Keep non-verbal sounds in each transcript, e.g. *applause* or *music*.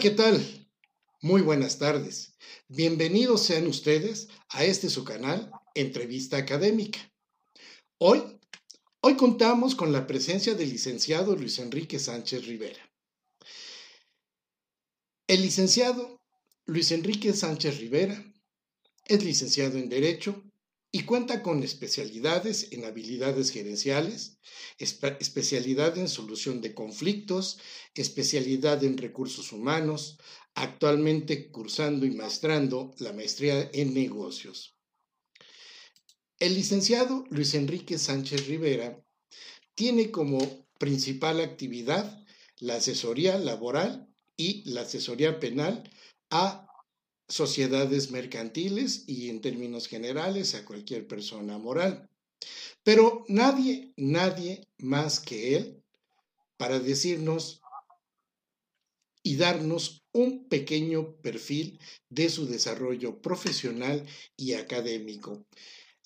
¿qué tal? Muy buenas tardes. Bienvenidos sean ustedes a este su canal, Entrevista Académica. Hoy, hoy contamos con la presencia del licenciado Luis Enrique Sánchez Rivera. El licenciado Luis Enrique Sánchez Rivera es licenciado en Derecho y cuenta con especialidades en habilidades gerenciales, especialidad en solución de conflictos, especialidad en recursos humanos, actualmente cursando y maestrando la maestría en negocios. El licenciado Luis Enrique Sánchez Rivera tiene como principal actividad la asesoría laboral y la asesoría penal a sociedades mercantiles y en términos generales a cualquier persona moral. Pero nadie, nadie más que él para decirnos y darnos un pequeño perfil de su desarrollo profesional y académico.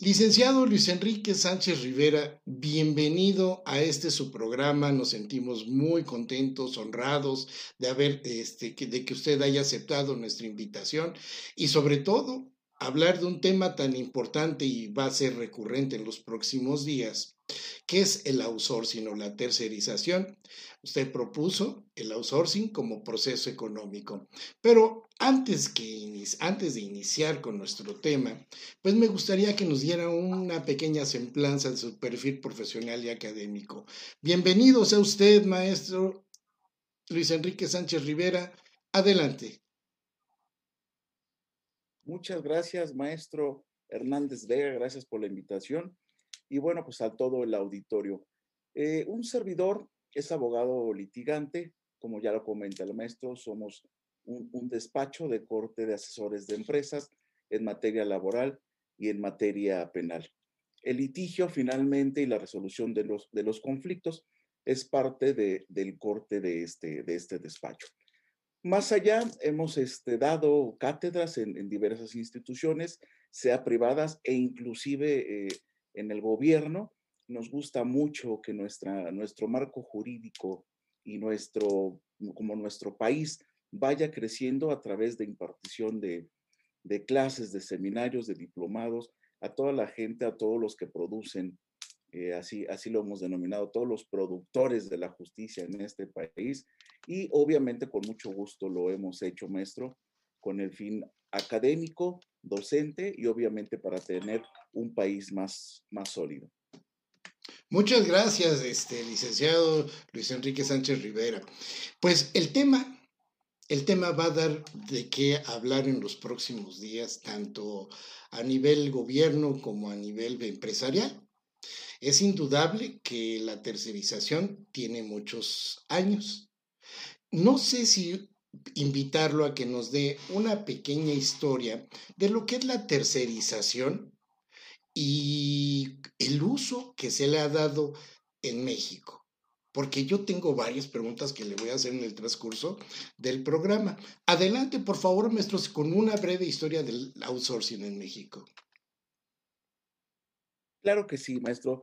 Licenciado Luis Enrique Sánchez Rivera, bienvenido a este su programa. Nos sentimos muy contentos, honrados de haber, este, de que usted haya aceptado nuestra invitación y sobre todo hablar de un tema tan importante y va a ser recurrente en los próximos días, que es el outsourcing o la tercerización. Usted propuso el outsourcing como proceso económico. Pero antes, que, antes de iniciar con nuestro tema, pues me gustaría que nos diera una pequeña semblanza de su perfil profesional y académico. Bienvenido sea usted, maestro Luis Enrique Sánchez Rivera. Adelante. Muchas gracias, maestro Hernández Vega. Gracias por la invitación. Y bueno, pues a todo el auditorio. Eh, un servidor es abogado litigante, como ya lo comenta el maestro, somos un, despacho de corte de asesores de empresas en materia laboral y en materia penal. El litigio finalmente y la resolución de los, de los conflictos es parte de, del corte de este, de este despacho. Más allá, hemos este, dado cátedras en, diversas instituciones, sea privadas e inclusive eh, en el gobierno, nos gusta mucho que nuestra, nuestro marco jurídico y nuestro, como nuestro país vaya creciendo a través de impartición de, clases, de seminarios, de diplomados, a toda la gente, a todos los que producen, eh, así, así lo hemos denominado, todos los productores de la justicia en este país. Y obviamente con mucho gusto lo hemos hecho, maestro, con el fin académico, docente y obviamente para tener un país más, más sólido. Muchas gracias, este, licenciado Luis Enrique Sánchez Rivera. Pues el tema, el tema va a dar de qué hablar en los próximos días, tanto a nivel gobierno como a nivel empresarial. Es indudable que la tercerización tiene muchos años. No sé si invitarlo a que nos dé una pequeña historia de lo que es la tercerización y el uso que se le ha dado en México. Porque yo tengo varias preguntas que le voy a hacer en el transcurso del programa. Adelante, por favor, maestros, con una breve historia del outsourcing en México. Claro que sí, maestro.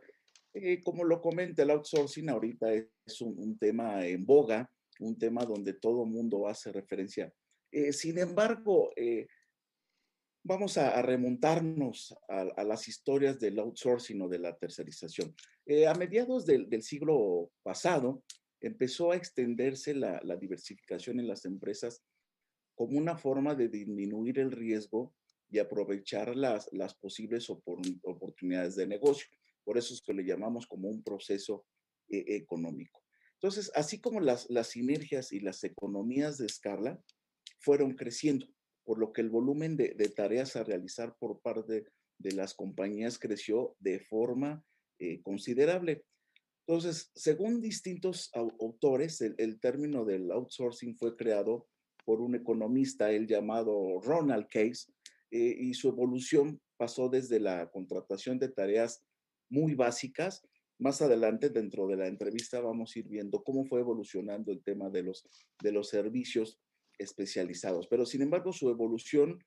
Eh, como lo comenta, el outsourcing ahorita es un, tema en boga, un tema donde todo mundo hace referencia. Eh, sin embargo, eh, vamos a, remontarnos a, las historias del outsourcing o de la tercerización. Eh, a mediados del, siglo pasado empezó a extenderse la, diversificación en las empresas como una forma de disminuir el riesgo y aprovechar las, posibles oportunidades de negocio. Por eso es que le llamamos como un proceso económico. Entonces, así como las, sinergias y las economías de escala fueron creciendo, por lo que el volumen de, tareas a realizar por parte de las compañías creció de forma eh, considerable. Entonces, según distintos autores, el, término del outsourcing fue creado por un economista, el llamado Ronald Case, eh, y su evolución pasó desde la contratación de tareas muy básicas. Más adelante, dentro de la entrevista, vamos a ir viendo cómo fue evolucionando el tema de los, de los servicios especializados. Pero sin embargo, su evolución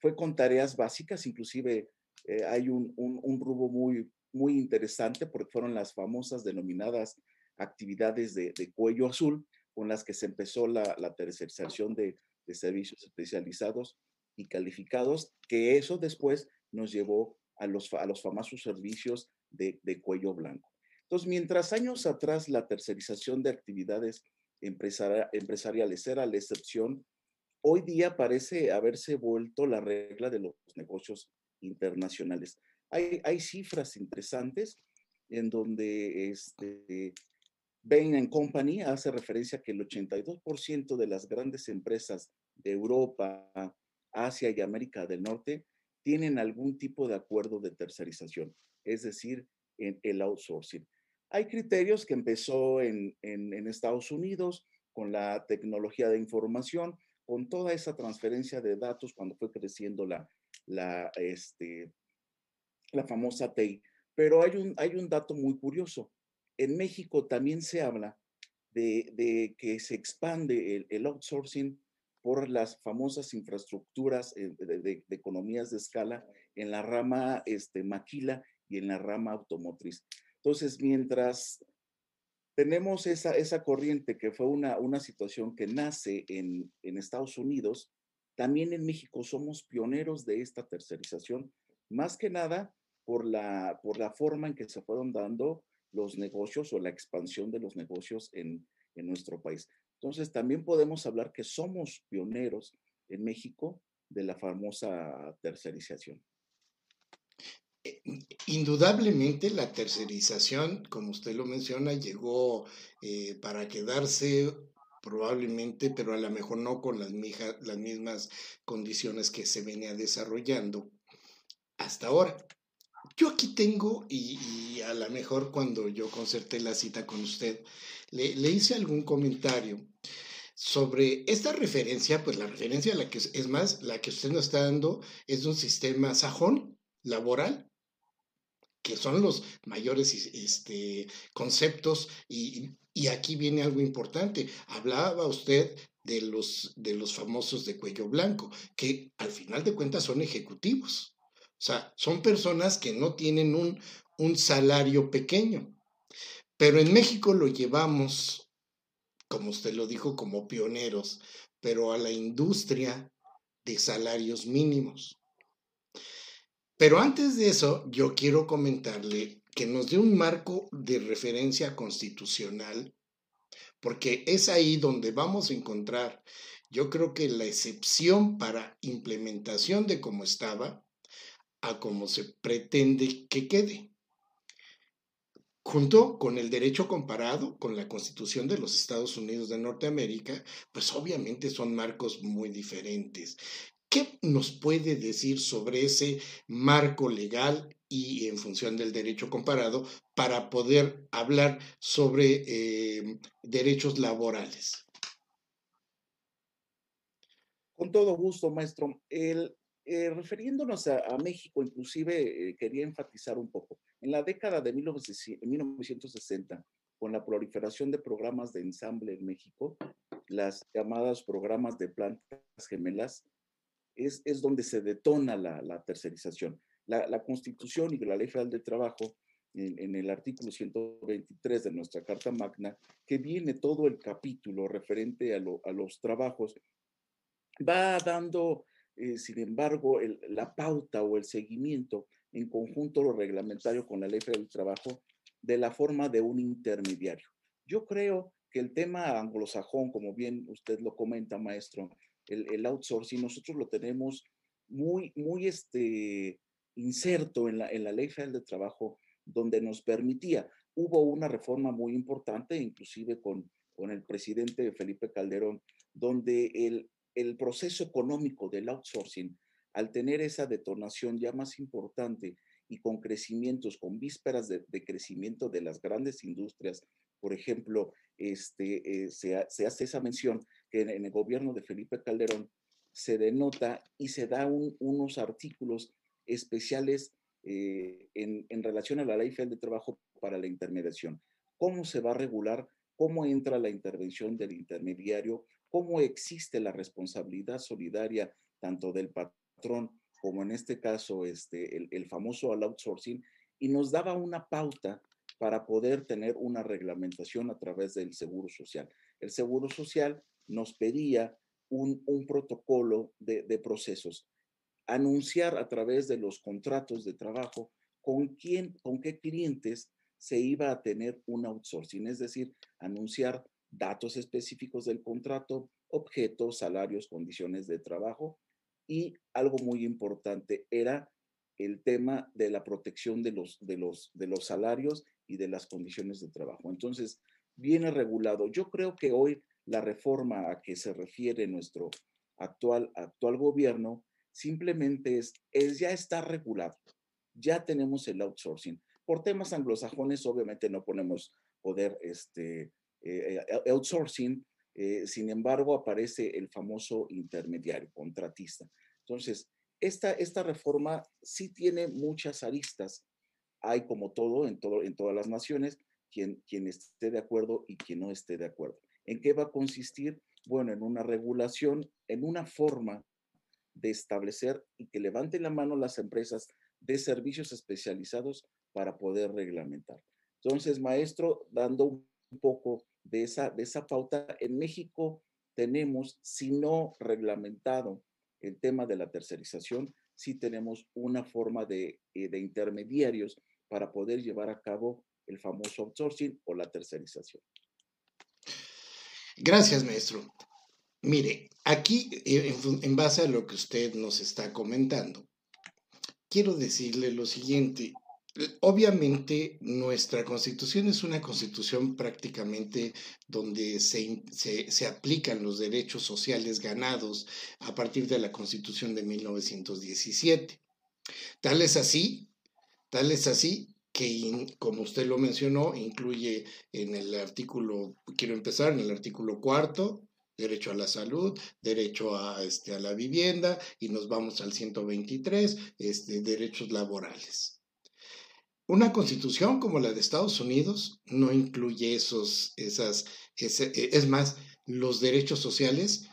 fue con tareas básicas, inclusive eh, hay un, un, rubro muy, muy interesante porque fueron las famosas denominadas actividades de, cuello azul, con las que se empezó la, la tercerización de, de servicios especializados y calificados, que eso después nos llevó a los, a los famosos servicios de, cuello blanco. Entonces, mientras años atrás la tercerización de actividades empresariales era la excepción, hoy día parece haberse vuelto la regla de los negocios internacionales. Hay, hay cifras interesantes en donde este, Bain Company hace referencia que el 82% de las grandes empresas de Europa, Asia y América del Norte tienen algún tipo de acuerdo de tercerización, es decir, en el outsourcing. Hay criterios que empezó en, en, Estados Unidos con la tecnología de información, con toda esa transferencia de datos cuando fue creciendo la, la, este, la famosa TI. Pero hay un, hay un dato muy curioso. En México también se habla de, de que se expande el, el outsourcing por las famosas infraestructuras eh, de, economías de escala en la rama este, maquila y en la rama automotriz. Entonces, mientras tenemos esa, esa corriente que fue una, una situación que nace en, en Estados Unidos, también en México somos pioneros de esta tercerización, más que nada por la, por la forma en que se fueron dando los negocios o la expansión de los negocios en, en nuestro país. Entonces, también podemos hablar que somos pioneros en México de la famosa tercerización. Indudablemente la tercerización, como usted lo menciona, llegó eh, para quedarse probablemente, pero a lo mejor no con las, mismas condiciones que se venía desarrollando hasta ahora. Yo aquí tengo, y, a lo mejor cuando yo concerté la cita con usted, le, hice algún comentario sobre esta referencia, pues la referencia, la que es más, la que usted nos está dando es de un sistema sajón laboral, que son los mayores este, conceptos y, y, aquí viene algo importante. Hablaba usted de los, de los famosos de cuello blanco, que al final de cuentas son ejecutivos. O sea, son personas que no tienen un, un salario pequeño. Pero en México lo llevamos como usted lo dijo, como pioneros, pero a la industria de salarios mínimos. Pero antes de eso, yo quiero comentarle que nos dé un marco de referencia constitucional, porque es ahí donde vamos a encontrar, yo creo que la excepción para implementación de cómo estaba a cómo se pretende que quede junto con el derecho comparado con la Constitución de los Estados Unidos de Norteamérica, pues obviamente son marcos muy diferentes. ¿Qué nos puede decir sobre ese marco legal y en función del derecho comparado para poder hablar sobre eh, derechos laborales? Con todo gusto, maestro. El, eh, refiriéndonos a, México, inclusive eh, quería enfatizar un poco. En la década de 1960, con la proliferación de programas de ensamble en México, las llamadas programas de plantas gemelas, es, es donde se detona la, la tercerización. La, la, Constitución y la Ley Federal de Trabajo, en, en, el artículo 123 de nuestra Carta Magna, que viene todo el capítulo referente a, lo, a los trabajos, va dando, eh, sin embargo, la pauta o el seguimiento en conjunto lo reglamentario con la ley federal del trabajo de la forma de un intermediario. Yo creo que el tema anglosajón, como bien usted lo comenta, maestro, el, el outsourcing, nosotros lo tenemos muy, muy este, inserto en la, en la ley federal de trabajo, donde nos permitía, hubo una reforma muy importante, inclusive con, con el presidente Felipe Calderón, donde el, el proceso económico del outsourcing al tener esa detonación ya más importante y con crecimientos, con vísperas de, crecimiento de las grandes industrias, por ejemplo, este, eh, se, hace esa mención que en, el gobierno de Felipe Calderón se denota y se da unos artículos especiales eh, en, en, relación a la ley federal de trabajo para la intermediación. ¿Cómo se va a regular? ¿Cómo entra la intervención del intermediario? ¿Cómo existe la responsabilidad solidaria tanto del patrón como en este caso este, el, famoso outsourcing, y nos daba una pauta para poder tener una reglamentación a través del Seguro Social. El Seguro Social nos pedía un, protocolo de, de, procesos, anunciar a través de los contratos de trabajo con quién, con qué clientes se iba a tener un outsourcing, es decir, anunciar datos específicos del contrato, objetos, salarios, condiciones de trabajo y algo muy importante era el tema de la protección de los, de los, de los salarios y de las condiciones de trabajo. Entonces, viene regulado. Yo creo que hoy la reforma a que se refiere nuestro actual, actual gobierno simplemente es, es, ya está regulado. Ya tenemos el outsourcing. Por temas anglosajones, obviamente no ponemos poder este, eh, eh, outsourcing, eh, sin embargo, aparece el famoso intermediario, contratista. Entonces, esta, esta reforma sí tiene muchas aristas. Hay como todo en, todo, en todas las naciones, quien, quien esté de acuerdo y quien no esté de acuerdo. ¿En qué va a consistir? Bueno, en una regulación, en una forma de establecer y que levanten la mano las empresas de servicios especializados para poder reglamentar. Entonces, maestro, dando un poco de esa, pauta, en México tenemos, si no reglamentado el tema de la tercerización, sí tenemos una forma de, eh, de intermediarios para poder llevar a cabo el famoso outsourcing o la tercerización. Gracias, maestro. Mire, aquí, eh, en, base a lo que usted nos está comentando, quiero decirle lo siguiente. Obviamente, nuestra constitución es una constitución prácticamente donde se, se, aplican los derechos sociales ganados a partir de la constitución de 1917. Tal es así, tal es así que, como usted lo mencionó, incluye en el artículo, quiero empezar en el artículo cuarto, derecho a la salud, derecho a, este, a la vivienda, y nos vamos al 123, este, derechos laborales. Una constitución como la de Estados Unidos no incluye esos, esas, e, es más, los derechos sociales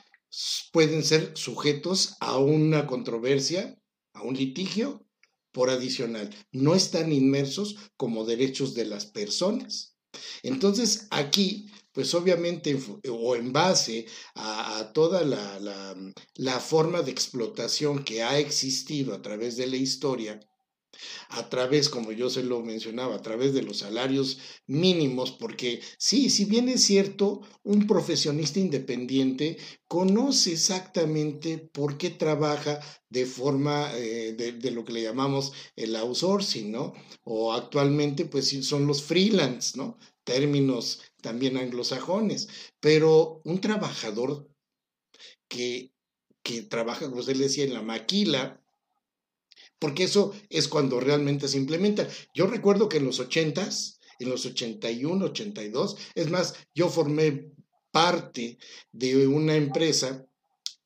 pueden ser sujetos a una controversia, a un litigio por adicional. No están inmersos como derechos de las personas. Entonces, aquí, pues obviamente, o en base a, toda la, la forma de explotación que ha existido a través de la historia, a través, como yo se lo mencionaba, a través de los salarios mínimos, porque sí, si bien es cierto, un profesionista independiente conoce exactamente por qué trabaja de forma eh, de, lo que le llamamos el outsourcing, ¿no? O actualmente, pues son los freelance, ¿no? Términos también anglosajones, pero un trabajador que, que trabaja, como usted le decía, en la maquila, porque eso es cuando realmente se implementa. Yo recuerdo que en los 80s, en los 81, 82, es más, yo formé parte de una empresa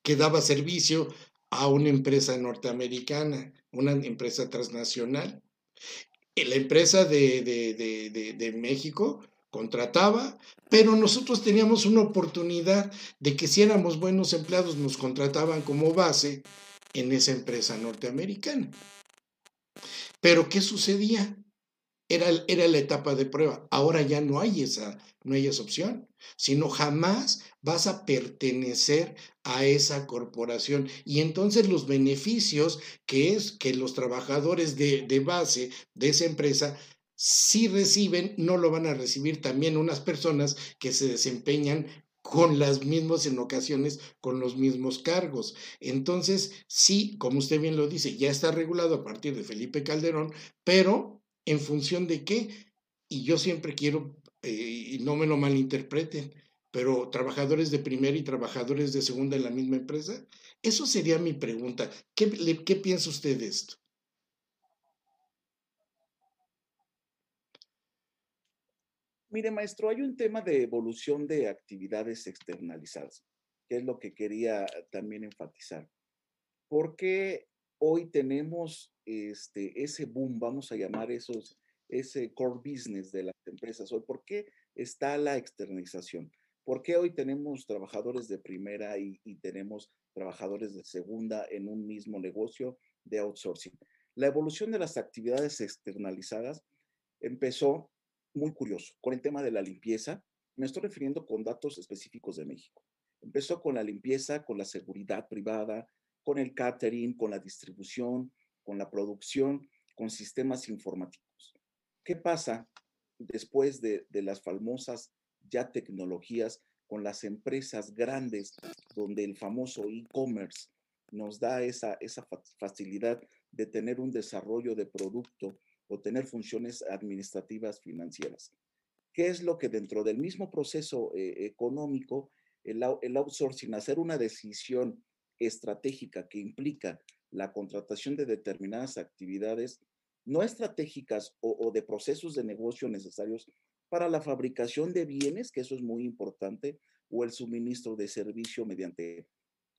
que daba servicio a una empresa norteamericana, una empresa transnacional. La empresa de, de, México contrataba, pero nosotros teníamos una oportunidad de que si éramos buenos empleados nos contrataban como base en esa empresa norteamericana. Pero ¿qué sucedía? Era, era, la etapa de prueba. Ahora ya no hay, esa, no hay esa opción, sino jamás vas a pertenecer a esa corporación. Y entonces los beneficios que es que los trabajadores de, de base de esa empresa si reciben, no lo van a recibir también unas personas que se desempeñan con las mismas en ocasiones, con los mismos cargos. Entonces, sí, como usted bien lo dice, ya está regulado a partir de Felipe Calderón, pero en función de qué, y yo siempre quiero, eh, y no me lo malinterpreten, pero trabajadores de primera y trabajadores de segunda en la misma empresa, eso sería mi pregunta. ¿Qué, qué piensa usted de esto? Mire, maestro, hay un tema de evolución de actividades externalizadas, que es lo que quería también enfatizar. Porque hoy tenemos este, ese boom, vamos a llamar esos, ese core business de las empresas hoy? ¿Por qué está la externalización? ¿Por qué hoy tenemos trabajadores de primera y, y tenemos trabajadores de segunda en un mismo negocio de outsourcing? La evolución de las actividades externalizadas empezó muy curioso. Con el tema de la limpieza, me estoy refiriendo con datos específicos de México. Empezó con la limpieza, con la seguridad privada, con el catering, con la distribución, con la producción, con sistemas informáticos. ¿Qué pasa después de, las famosas ya tecnologías con las empresas grandes donde el famoso e-commerce nos da esa, esa facilidad de tener un desarrollo de producto o tener funciones administrativas financieras. ¿Qué es lo que dentro del mismo proceso eh, económico, el, outsourcing, hacer una decisión estratégica que implica la contratación de determinadas actividades no estratégicas o, de procesos de negocio necesarios para la fabricación de bienes, que eso es muy importante, o el suministro de servicio mediante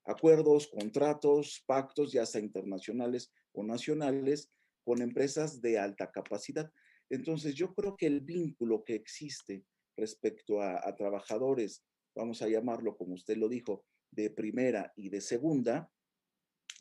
acuerdos, contratos, pactos, ya sea internacionales o nacionales, con empresas de alta capacidad. Entonces, yo creo que el vínculo que existe respecto a trabajadores, vamos a llamarlo como usted lo dijo, de primera y de segunda,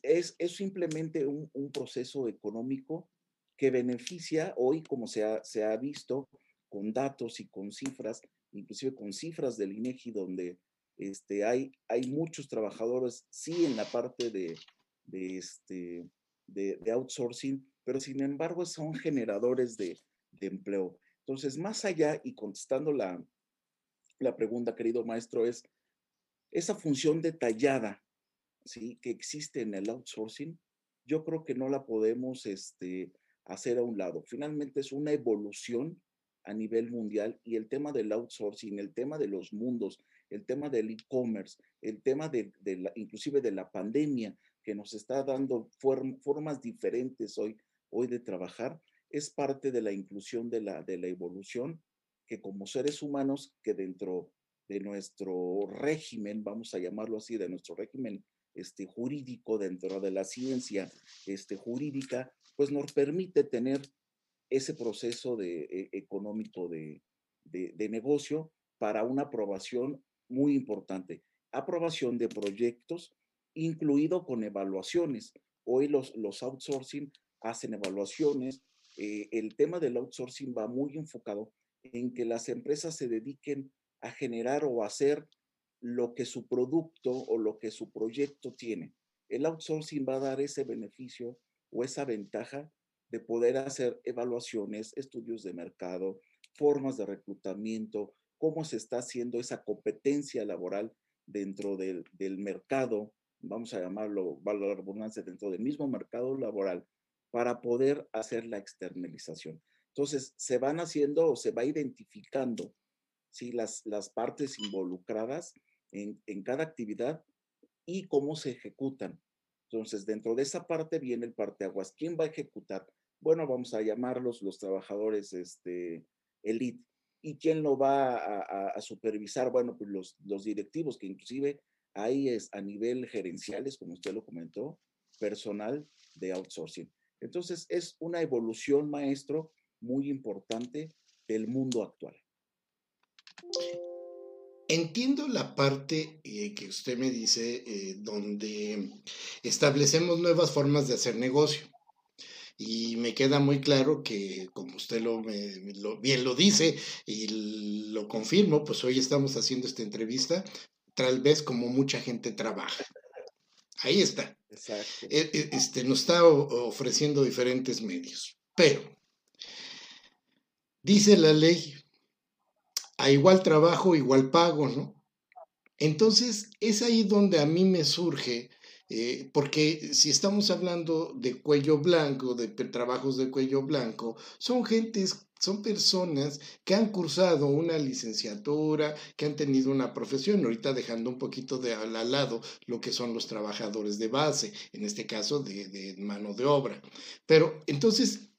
es, es simplemente un, proceso económico que beneficia hoy, como se ha, se ha visto, con datos y con cifras, inclusive con cifras del INEGI, donde este, hay, hay muchos trabajadores, sí, en la parte de, de, este, de, outsourcing, pero sin embargo son generadores de, de, empleo. Entonces, más allá, y contestando la, la pregunta, querido maestro, es, esa función detallada ¿sí? que existe en el outsourcing, yo creo que no la podemos este, hacer a un lado. Finalmente es una evolución a nivel mundial y el tema del outsourcing, el tema de los mundos, el tema del e-commerce, el tema de, la, inclusive de la pandemia que nos está dando formas diferentes hoy, hoy de trabajar, es parte de la inclusión de la, de la evolución que como seres humanos que dentro de nuestro régimen, vamos a llamarlo así, de nuestro régimen este, jurídico dentro de la ciencia este, jurídica, pues nos permite tener ese proceso de, e, económico de, de, negocio para una aprobación muy importante. Aprobación de proyectos, incluido con evaluaciones. Hoy los, los outsourcing hacen evaluaciones. Eh, el tema del outsourcing va muy enfocado en que las empresas se dediquen a generar o hacer lo que su producto o lo que su proyecto tiene. El outsourcing va a dar ese beneficio o esa ventaja de poder hacer evaluaciones, estudios de mercado, formas de reclutamiento, cómo se está haciendo esa competencia laboral dentro del, mercado, vamos a llamarlo, valor la redundancia, dentro del mismo mercado laboral, para poder hacer la externalización. Entonces, se van haciendo o se va identificando ¿sí? las, las partes involucradas en, en cada actividad y cómo se ejecutan. Entonces, dentro de esa parte viene el parteaguas. ¿Quién va a ejecutar? Bueno, vamos a llamarlos los trabajadores este, elite. ¿Y quién lo va a, supervisar? Bueno, pues los, los, directivos, que inclusive ahí es a nivel gerenciales, como usted lo comentó, personal de outsourcing. Entonces, es una evolución, maestro, muy importante del mundo actual. Entiendo la parte eh, que usted me dice eh, donde establecemos nuevas formas de hacer negocio. Y me queda muy claro que, como usted lo, bien lo dice y lo confirmo, pues hoy estamos haciendo esta entrevista, tal vez como mucha gente trabaja. Ahí está. Exacto. E, e, este, nos está ofreciendo diferentes medios. Pero, dice la ley, a igual trabajo, igual pago, ¿no? Entonces, es ahí donde a mí me surge, eh, porque si estamos hablando de cuello blanco, de trabajos de cuello blanco, son gentes, son personas que han cursado una licenciatura, que han tenido una profesión, ahorita dejando un poquito de al lado lo que son los trabajadores de base, en este caso de, de mano de obra. Pero entonces,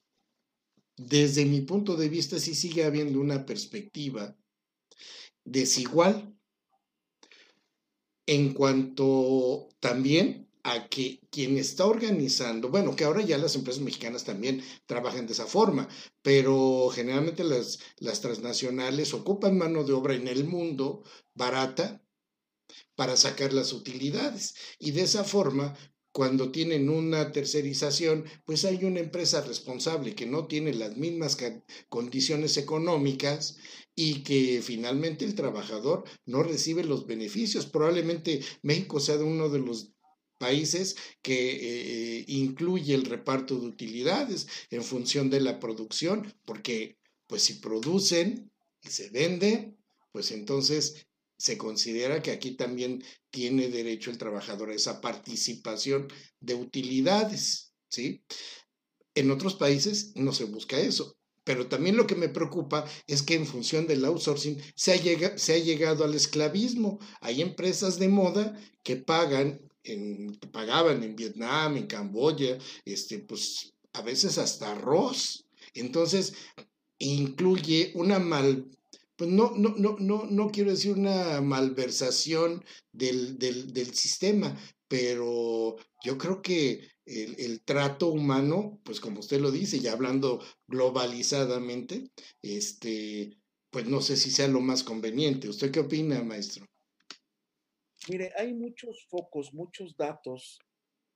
desde mi punto de vista, sí sigue habiendo una perspectiva desigual en cuanto también a que quien está organizando, bueno, que ahora ya las empresas mexicanas también trabajan de esa forma, pero generalmente las, las transnacionales ocupan mano de obra en el mundo barata para sacar las utilidades y de esa forma cuando tienen una tercerización, pues hay una empresa responsable que no tiene las mismas condiciones económicas y que finalmente el trabajador no recibe los beneficios. Probablemente México sea uno de los países que eh, incluye el reparto de utilidades en función de la producción, porque pues si producen y se vende, pues entonces se considera que aquí también tiene derecho el trabajador a esa participación de utilidades, ¿sí? En otros países no se busca eso. Pero también lo que me preocupa es que en función del outsourcing se ha, se ha llegado al esclavismo. Hay empresas de moda que pagan, que pagaban en Vietnam, en Camboya, este, pues a veces hasta arroz. Entonces, incluye una mal, pues no, no, no, no, no quiero decir una malversación del, del, sistema, pero yo creo que el, el, trato humano, pues como usted lo dice, ya hablando globalizadamente, este, pues no sé si sea lo más conveniente. ¿Usted qué opina, maestro? Mire, hay muchos focos, muchos datos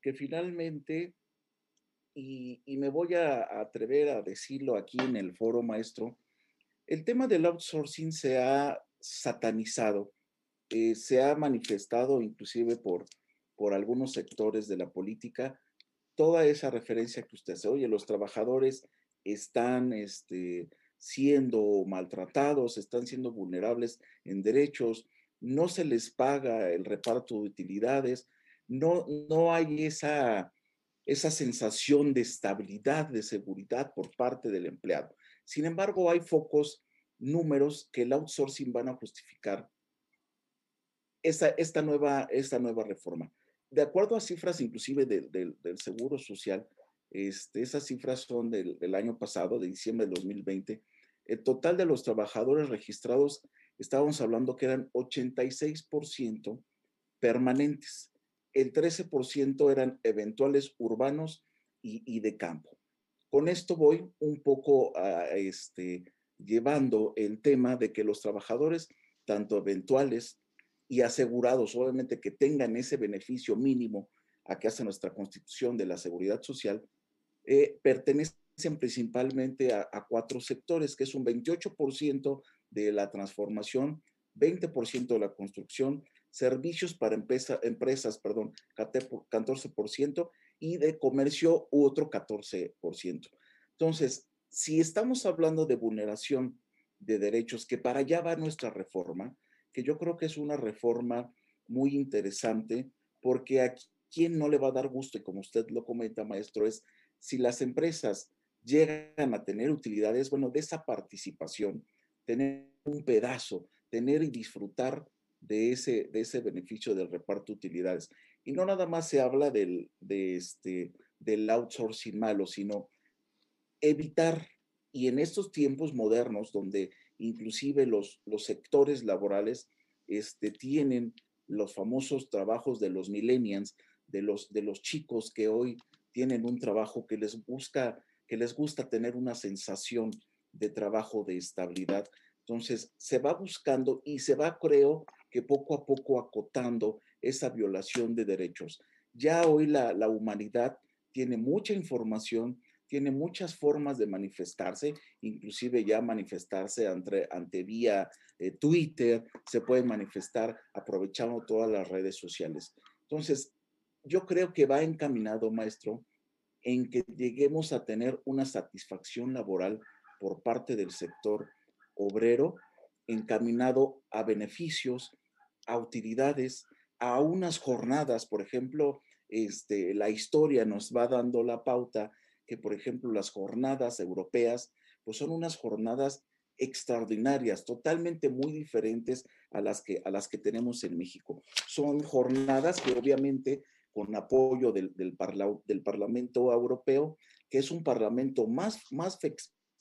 que finalmente, y, me voy a atrever a decirlo aquí en el foro, maestro, el tema del outsourcing se ha satanizado, eh, se ha manifestado inclusive por, por algunos sectores de la política, toda esa referencia que usted hace, oye, los trabajadores están este, siendo maltratados, están siendo vulnerables en derechos, no se les paga el reparto de utilidades, no, no hay esa, esa sensación de estabilidad, de seguridad por parte del empleado. Sin embargo, hay focos, números que el outsourcing van a justificar esta, esta, nueva, esta nueva reforma. De acuerdo a cifras inclusive del Seguro Social, este, esas cifras son del, año pasado, de diciembre de 2020, el total de los trabajadores registrados, estábamos hablando que eran 86% permanentes, el 13% eran eventuales urbanos y, y de campo. Con esto voy un poco a, este, llevando el tema de que los trabajadores, tanto eventuales y asegurados, obviamente que tengan ese beneficio mínimo a que hace nuestra constitución de la seguridad social, eh, pertenecen principalmente a, a, cuatro sectores, que es un 28% de la transformación, 20% de la construcción, servicios para empresa, empresas, perdón, 14%, y de comercio otro 14%. Entonces, si estamos hablando de vulneración de derechos, que para allá va nuestra reforma, que yo creo que es una reforma muy interesante, porque a quien no le va a dar gusto, y como usted lo comenta, maestro, es si las empresas llegan a tener utilidades, bueno, de esa participación, tener un pedazo, tener y disfrutar de ese, de ese beneficio del reparto de utilidades. Y no nada más se habla del, de este, del outsourcing malo, sino evitar, y en estos tiempos modernos, donde inclusive los, los sectores laborales este, tienen los famosos trabajos de los millennials, de los, de los chicos que hoy tienen un trabajo que les busca, que les gusta tener una sensación de trabajo de estabilidad. Entonces, se va buscando y se va, creo, que poco a poco acotando esa violación de derechos. Ya hoy la, la humanidad tiene mucha información, tiene muchas formas de manifestarse, inclusive ya manifestarse ante, ante vía eh, Twitter, se puede manifestar aprovechando todas las redes sociales. Entonces, yo creo que va encaminado, maestro, en que lleguemos a tener una satisfacción laboral por parte del sector obrero, encaminado a beneficios, a utilidades, a unas jornadas, por ejemplo, este, la historia nos va dando la pauta que, por ejemplo, las jornadas europeas, pues son unas jornadas extraordinarias, totalmente muy diferentes a las que, a las que tenemos en México. Son jornadas que obviamente con apoyo del, del, del Parlamento Europeo, que es un parlamento más, más,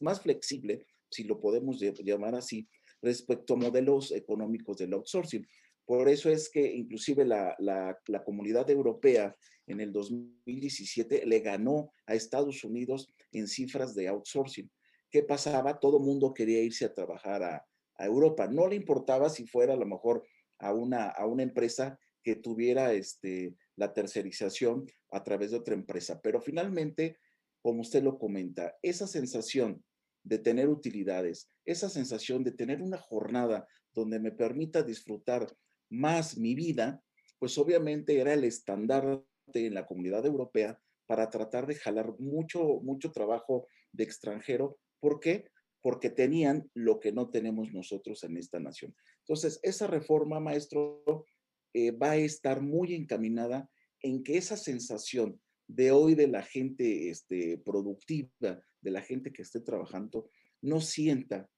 más flexible, si lo podemos llamar así, respecto a modelos económicos del outsourcing. Por eso es que inclusive la, la, la, comunidad europea en el 2017 le ganó a Estados Unidos en cifras de outsourcing. ¿Qué pasaba? Todo mundo quería irse a trabajar a, a, Europa. No le importaba si fuera a lo mejor a una, a una empresa que tuviera este, la tercerización a través de otra empresa. Pero finalmente, como usted lo comenta, esa sensación de tener utilidades, esa sensación de tener una jornada donde me permita disfrutar más mi vida, pues obviamente era el estándar en la comunidad europea para tratar de jalar mucho, mucho trabajo de extranjero. ¿Por qué? Porque tenían lo que no tenemos nosotros en esta nación. Entonces, esa reforma, maestro, eh, va a estar muy encaminada en que esa sensación de hoy de la gente este, productiva, de la gente que esté trabajando, no sienta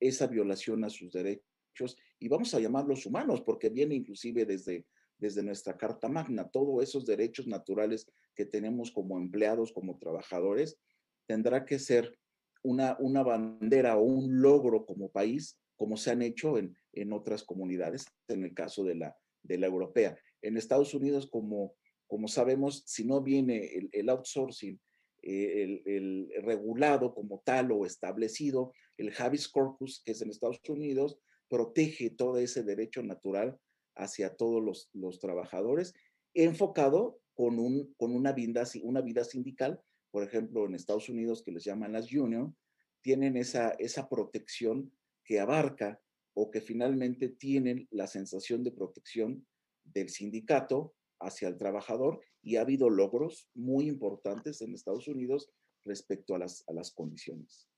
esa violación a sus derechos y vamos a llamarlos humanos, porque viene inclusive desde, desde nuestra Carta Magna, todos esos derechos naturales que tenemos como empleados, como trabajadores, tendrá que ser una, una bandera o un logro como país, como se han hecho en, en otras comunidades, en el caso de la, de la europea. En Estados Unidos, como, como sabemos, si no viene el, outsourcing, eh, el, regulado como tal o establecido, el habeas corpus, que es en Estados Unidos, protege todo ese derecho natural hacia todos los, trabajadores, enfocado con, un, con una, vida, sindical, por ejemplo, en Estados Unidos, que les llaman las union, tienen esa protección que abarca o que finalmente tienen la sensación de protección del sindicato hacia el trabajador y ha habido logros muy importantes en Estados Unidos respecto a las, a las condiciones.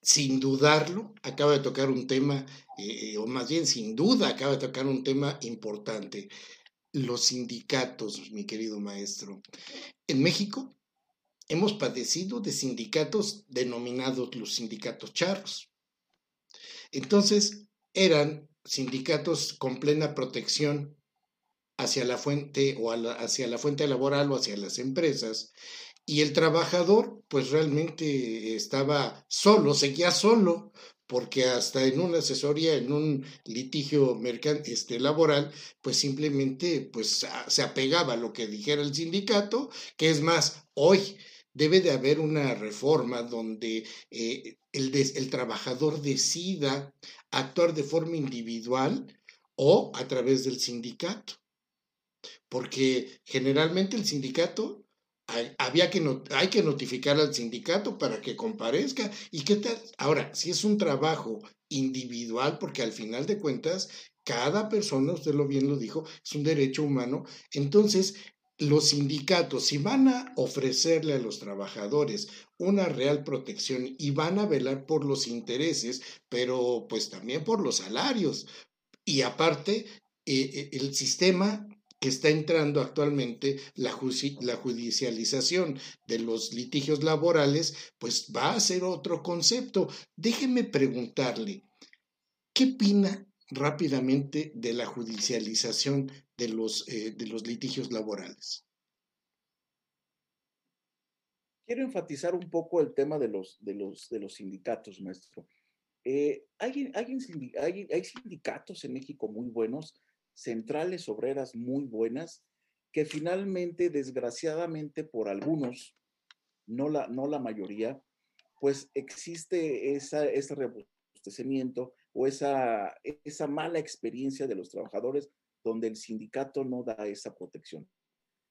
Sin dudarlo, acaba de tocar un tema, eh, o más bien sin duda acaba de tocar un tema importante. Los sindicatos, mi querido maestro. En México hemos padecido de sindicatos denominados los sindicatos charros. Entonces, eran sindicatos con plena protección hacia la fuente o hacia la fuente laboral o hacia las empresas. Y el trabajador, pues realmente estaba solo, seguía solo, porque hasta en una asesoría, en un litigio este, laboral, pues simplemente pues, se apegaba a lo que dijera el sindicato, que es más, hoy debe de haber una reforma donde eh, el, el trabajador decida actuar de forma individual o a través del sindicato. Porque generalmente el sindicato había que hay que notificar al sindicato para que comparezca y qué tal ahora si es un trabajo individual porque al final de cuentas cada persona usted lo bien lo dijo es un derecho humano entonces los sindicatos, si van a ofrecerle a los trabajadores una real protección y van a velar por los intereses, pero pues también por los salarios. Y aparte, eh, eh, el sistema que está entrando actualmente, la, judicialización de los litigios laborales, pues va a ser otro concepto. Déjeme preguntarle, ¿qué opina rápidamente de la judicialización de los, eh, de los litigios laborales. Quiero enfatizar un poco el tema de los, de los, de los sindicatos, maestro. Eh, hay, sindicatos en México muy buenos, centrales obreras muy buenas, que finalmente, desgraciadamente por algunos, no la, no la mayoría, pues existe esa, ese rebustecimiento o esa, esa mala experiencia de los trabajadores donde el sindicato no da esa protección.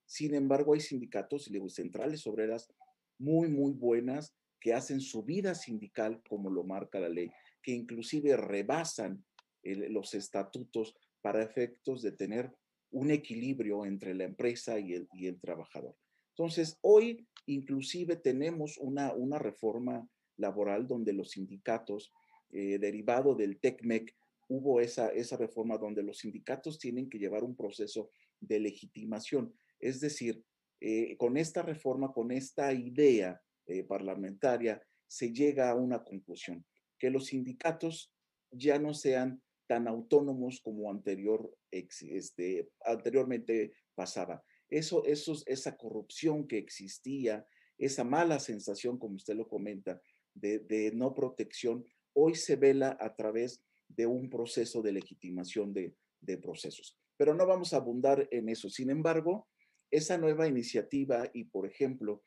Sin embargo, hay sindicatos y centrales obreras muy, muy buenas que hacen su vida sindical como lo marca la ley, que inclusive rebasan los estatutos para efectos de tener un equilibrio entre la empresa y el, y el trabajador. Entonces, hoy inclusive tenemos una, una reforma laboral donde los sindicatos, eh, derivado del TECMEC, hubo esa, esa reforma donde los sindicatos tienen que llevar un proceso de legitimación. Es decir, eh, con esta reforma, con esta idea eh, parlamentaria, se llega a una conclusión, que los sindicatos ya no sean tan autónomos como anterior, este, anteriormente pasaba. Eso, eso, esa corrupción que existía, esa mala sensación, como usted lo comenta, de, no protección, hoy se vela a través de un proceso de legitimación de, procesos. Pero no vamos a abundar en eso. Sin embargo, esa nueva iniciativa y, por ejemplo,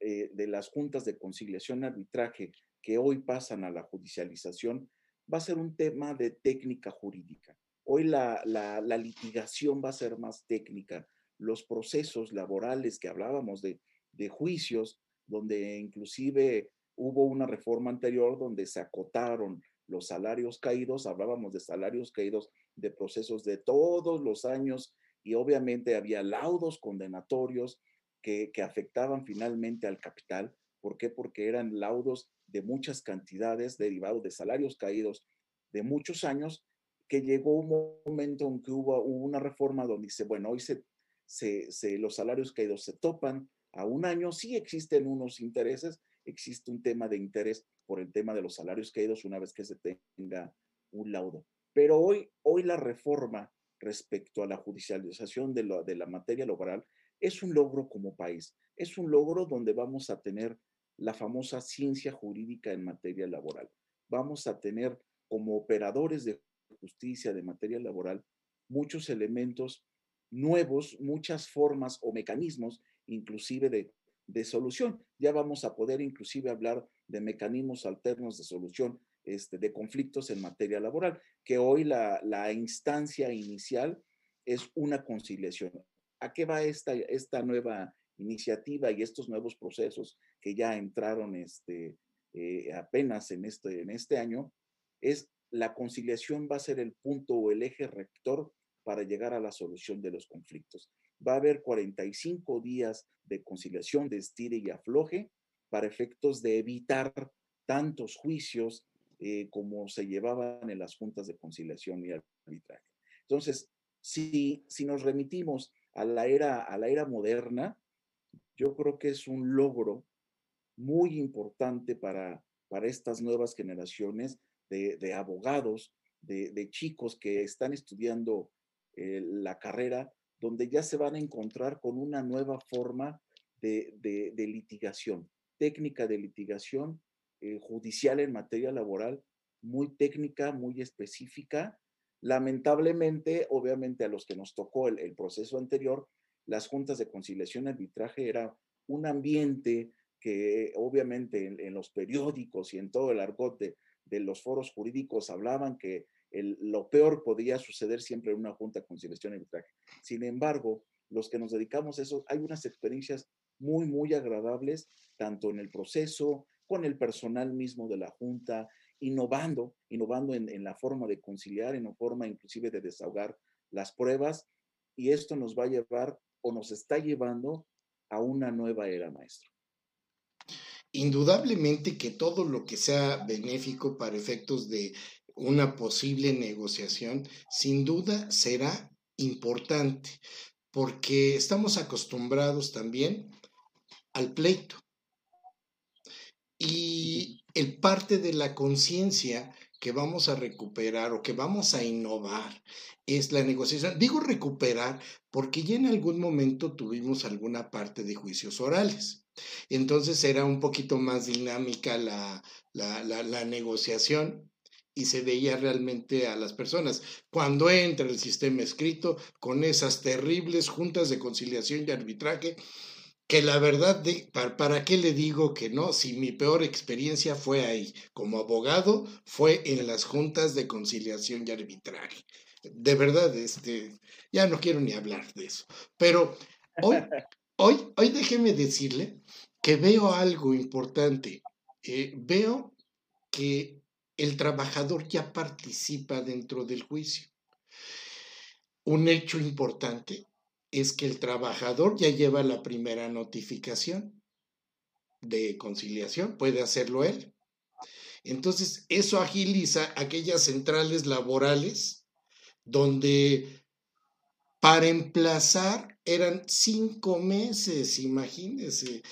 eh, de las juntas de conciliación y arbitraje que hoy pasan a la judicialización, va a ser un tema de técnica jurídica. Hoy la, la, litigación va a ser más técnica, los procesos laborales que hablábamos de, de juicios, donde inclusive hubo una reforma anterior donde se acotaron los salarios caídos, hablábamos de salarios caídos de procesos de todos los años y obviamente había laudos condenatorios que, que afectaban finalmente al capital. ¿Por qué? Porque eran laudos de muchas cantidades derivados de salarios caídos de muchos años, que llegó un momento en que hubo, una reforma donde dice, bueno, hoy se, se, los salarios caídos se topan a un año, sí existen unos intereses, existe un tema de interés por el tema de los salarios caídos una vez que se tenga un laudo. Pero hoy, hoy la reforma respecto a la judicialización de, de la materia laboral es un logro como país, es un logro donde vamos a tener la famosa ciencia jurídica en materia laboral. Vamos a tener como operadores de justicia de materia laboral muchos elementos nuevos, muchas formas o mecanismos, inclusive de, de solución. Ya vamos a poder inclusive hablar de mecanismos alternos de solución este, de conflictos en materia laboral, que hoy la, la, instancia inicial es una conciliación. ¿A qué va esta, esta nueva iniciativa y estos nuevos procesos que ya entraron este, eh, apenas en este, en este año? Es la conciliación va a ser el punto o el eje rector para llegar a la solución de los conflictos. Va a haber 45 días de conciliación, de estire y afloje, para efectos de evitar tantos juicios eh, como se llevaban en las juntas de conciliación y arbitraje. Entonces, si, si nos remitimos a la, era, a la era moderna, yo creo que es un logro muy importante para, para estas nuevas generaciones de, abogados, de, chicos que están estudiando eh, la carrera, donde ya se van a encontrar con una nueva forma de, litigación, técnica de litigación eh, judicial en materia laboral, muy técnica, muy específica. Lamentablemente, obviamente a los que nos tocó el, proceso anterior, las juntas de conciliación y arbitraje era un ambiente que obviamente en, los periódicos y en todo el argot de, de los foros jurídicos hablaban que lo peor podía suceder siempre en una junta de conciliación y arbitraje. Sin embargo, los que nos dedicamos a eso, hay unas experiencias muy, muy agradables, tanto en el proceso, con el personal mismo de la junta, innovando, innovando en, en la forma de conciliar, en la forma inclusive de desahogar las pruebas, y esto nos va a llevar o nos está llevando a una nueva era, maestro. Indudablemente que todo lo que sea benéfico para efectos de una posible negociación, sin duda será importante, porque estamos acostumbrados también al pleito. Y el parte de la conciencia que vamos a recuperar o que vamos a innovar es la negociación. Digo recuperar porque ya en algún momento tuvimos alguna parte de juicios orales. Entonces era un poquito más dinámica la, la, negociación y se veía realmente a las personas. Cuando entra el sistema escrito con esas terribles juntas de conciliación y arbitraje, que la verdad, de, ¿para, ¿para, qué le digo que no? Si mi peor experiencia fue ahí, como abogado, fue en las juntas de conciliación y arbitraje. De verdad, este, ya no quiero ni hablar de eso. Pero hoy, *laughs* hoy, hoy déjeme decirle que veo algo importante. Eh, veo que el trabajador ya participa dentro del juicio. Un hecho importante es que el trabajador ya lleva la primera notificación de conciliación, puede hacerlo él. Entonces, eso agiliza aquellas centrales laborales donde para emplazar eran cinco meses, imagínense.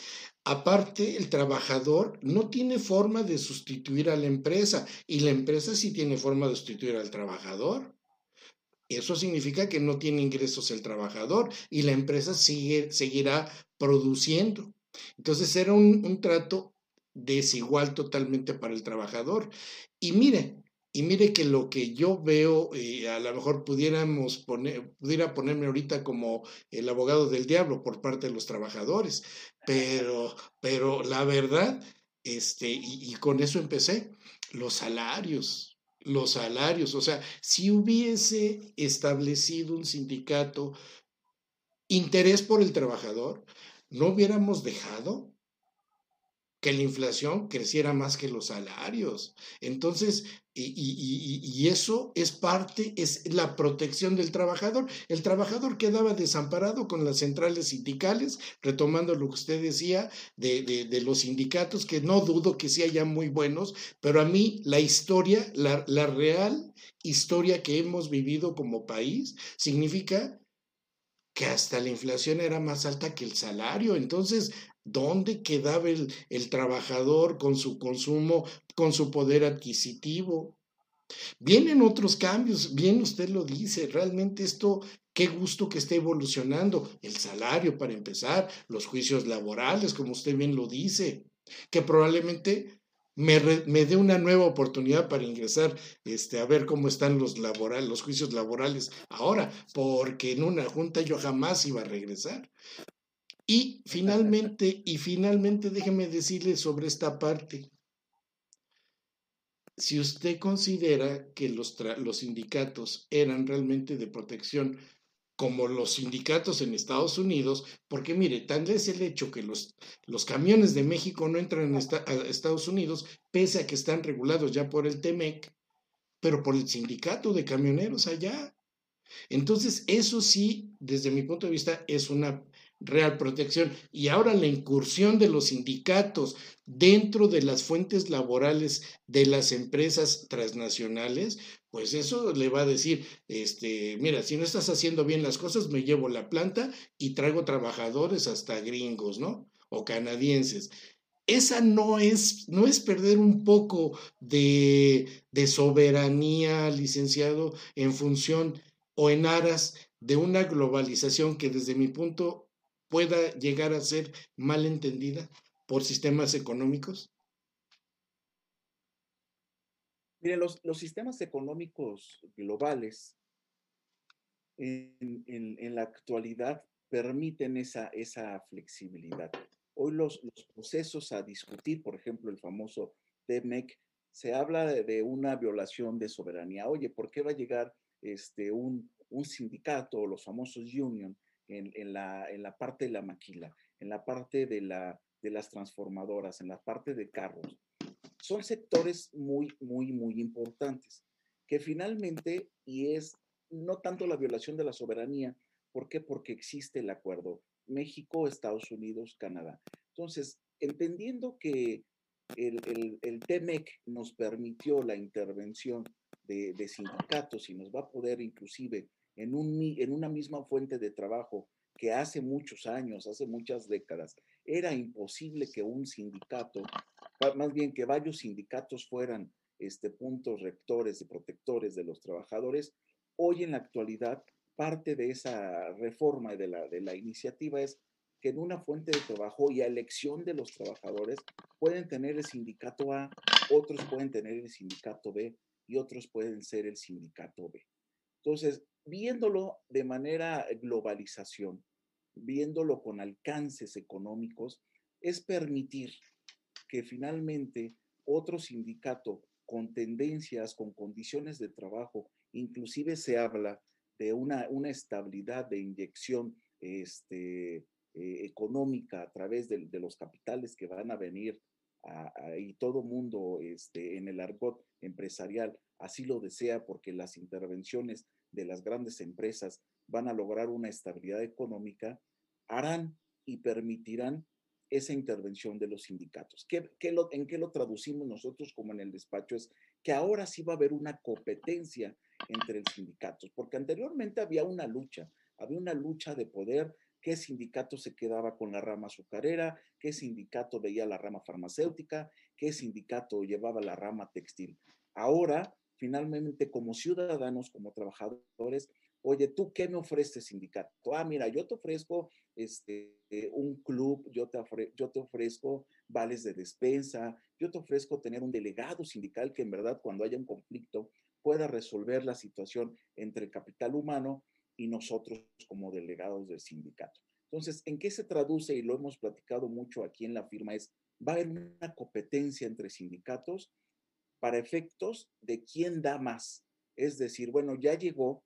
Aparte, el trabajador no tiene forma de sustituir a la empresa y la empresa sí tiene forma de sustituir al trabajador. Eso significa que no tiene ingresos el trabajador y la empresa sigue, seguirá produciendo. Entonces era un, un trato desigual totalmente para el trabajador. Y mire, y mire que lo que yo veo, eh, a lo mejor pudiéramos poner, pudiera ponerme ahorita como el abogado del diablo por parte de los trabajadores, pero, pero la verdad, este, y, y con eso empecé, los salarios, los salarios, o sea, si hubiese establecido un sindicato interés por el trabajador, no hubiéramos dejado que la inflación creciera más que los salarios. Entonces, y, eso es parte, es la protección del trabajador. El trabajador quedaba desamparado con las centrales sindicales, retomando lo que usted decía de, de, los sindicatos, que no dudo que sí hayan muy buenos, pero a mí la historia, la, la real historia que hemos vivido como país, significa que hasta la inflación era más alta que el salario. Entonces, ¿dónde quedaba el, trabajador con su consumo, con su poder adquisitivo? Vienen otros cambios, bien usted lo dice, realmente esto, qué gusto que esté evolucionando. El salario, para empezar, los juicios laborales, como usted bien lo dice, que probablemente me, dé una nueva oportunidad para ingresar este, a ver cómo están los, laboral, los juicios laborales ahora, porque en una junta yo jamás iba a regresar. Y finalmente, y finalmente déjeme decirle sobre esta parte. Si usted considera que los, los sindicatos eran realmente de protección como los sindicatos en Estados Unidos, porque mire, tal es el hecho que los, los camiones de México no entran a Estados Unidos, pese a que están regulados ya por el TEMEC, pero por el sindicato de camioneros allá. Entonces, eso sí, desde mi punto de vista, es una real protección. Y ahora la incursión de los sindicatos dentro de las fuentes laborales de las empresas transnacionales, pues eso le va a decir, este, mira, si no estás haciendo bien las cosas, me llevo la planta y traigo trabajadores hasta gringos, ¿no? O canadienses. Esa no es, no es perder un poco de, de soberanía, licenciado, en función o en aras de una globalización que desde mi punto pueda llegar a ser mal entendida por sistemas económicos? Mire, los, sistemas económicos globales en, la actualidad permiten esa, esa flexibilidad. Hoy los, procesos a discutir, por ejemplo, el famoso TEMEC, se habla de, una violación de soberanía. Oye, ¿por qué va a llegar este, un, un sindicato o los famosos union en, la, en la parte de la maquila, en la parte de, la, de las transformadoras, en la parte de carros. Son sectores muy, muy, muy importantes, que finalmente, y es no tanto la violación de la soberanía, ¿por qué? Porque existe el acuerdo México, Estados Unidos, Canadá. Entonces, entendiendo que el, el, el TEMEC nos permitió la intervención de, de, sindicatos y nos va a poder inclusive en, un, en una misma fuente de trabajo que hace muchos años, hace muchas décadas, era imposible que un sindicato, más bien que varios sindicatos fueran este, puntos rectores y protectores de los trabajadores, hoy en la actualidad parte de esa reforma y de la, de la iniciativa es que en una fuente de trabajo y a elección de los trabajadores pueden tener el sindicato A, otros pueden tener el sindicato B y otros pueden ser el sindicato B. Entonces, viéndolo de manera globalización, viéndolo con alcances económicos, es permitir que finalmente otro sindicato con tendencias, con condiciones de trabajo, inclusive se habla de una, una estabilidad de inyección este, eh, económica a través de, los capitales que van a venir y todo mundo este, en el argot empresarial así lo desea porque las intervenciones de las grandes empresas van a lograr una estabilidad económica, harán y permitirán esa intervención de los sindicatos. ¿Qué, ¿En qué lo traducimos nosotros como en el despacho? Es que ahora sí va a haber una competencia entre los sindicatos, porque anteriormente había una lucha, había una lucha de poder, qué sindicato se quedaba con la rama azucarera, qué sindicato veía la rama farmacéutica, qué sindicato llevaba la rama textil. Ahora finalmente como ciudadanos, como trabajadores, oye, ¿tú qué me ofreces sindicato? Ah, mira, yo te ofrezco este, un club, yo te, yo te ofrezco vales de despensa, yo te ofrezco tener un delegado sindical que en verdad cuando haya un conflicto pueda resolver la situación entre capital humano y nosotros como delegados del sindicato. Entonces, ¿en qué se traduce? Y lo hemos platicado mucho aquí en la firma, es, va a haber una competencia entre sindicatos para efectos de quién da más. Es decir, bueno, ya llegó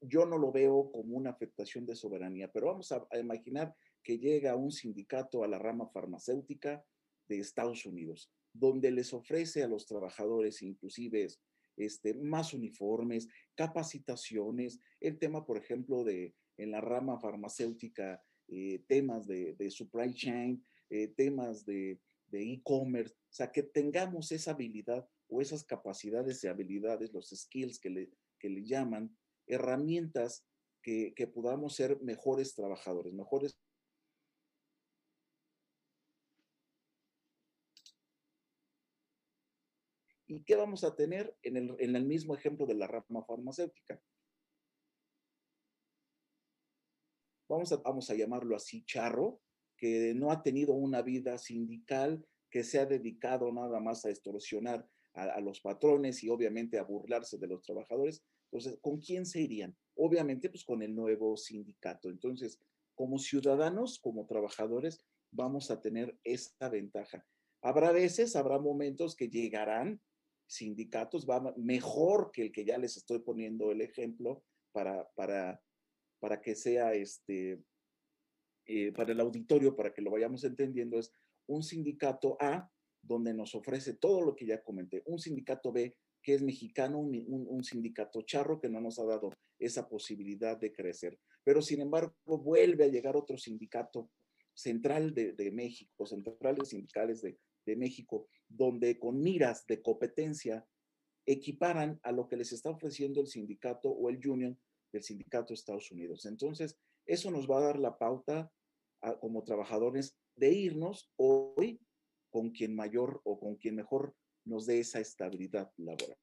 yo no lo veo como una afectación de soberanía, pero vamos a, imaginar que llega un sindicato a la rama farmacéutica de Estados Unidos, donde les ofrece a los trabajadores inclusive este, más uniformes, capacitaciones, el tema, por ejemplo, de en la rama farmacéutica, eh, temas de, supply chain, eh, temas de e-commerce, o sea, que tengamos esa habilidad o esas capacidades y habilidades, los skills que le, que le llaman, herramientas que, que podamos ser mejores trabajadores, mejores ¿Y qué vamos a tener en el, en el, mismo ejemplo de la rama farmacéutica? Vamos a, vamos a llamarlo así, charro, que no ha tenido una vida sindical, que se ha dedicado nada más a extorsionar a, los patrones y obviamente a burlarse de los trabajadores. Entonces, ¿con quién se irían? Obviamente, pues con el nuevo sindicato. Entonces, como ciudadanos, como trabajadores, vamos a tener esta ventaja. Habrá veces, habrá momentos que llegarán sindicatos, va mejor que el que ya les estoy poniendo el ejemplo para, para, para que sea este, eh, para el auditorio, para que lo vayamos entendiendo, es un sindicato A donde nos ofrece todo lo que ya comenté, un sindicato B que es mexicano, un, sindicato charro que no nos ha dado esa posibilidad de crecer. Pero sin embargo, vuelve a llegar otro sindicato central de, México, centrales sindicales de, de México, donde con miras de competencia equiparan a lo que les está ofreciendo el sindicato o el union del sindicato de Estados Unidos. Entonces, eso nos va a dar la pauta como trabajadores de irnos hoy con quien mayor o con quien mejor nos dé esa estabilidad laboral.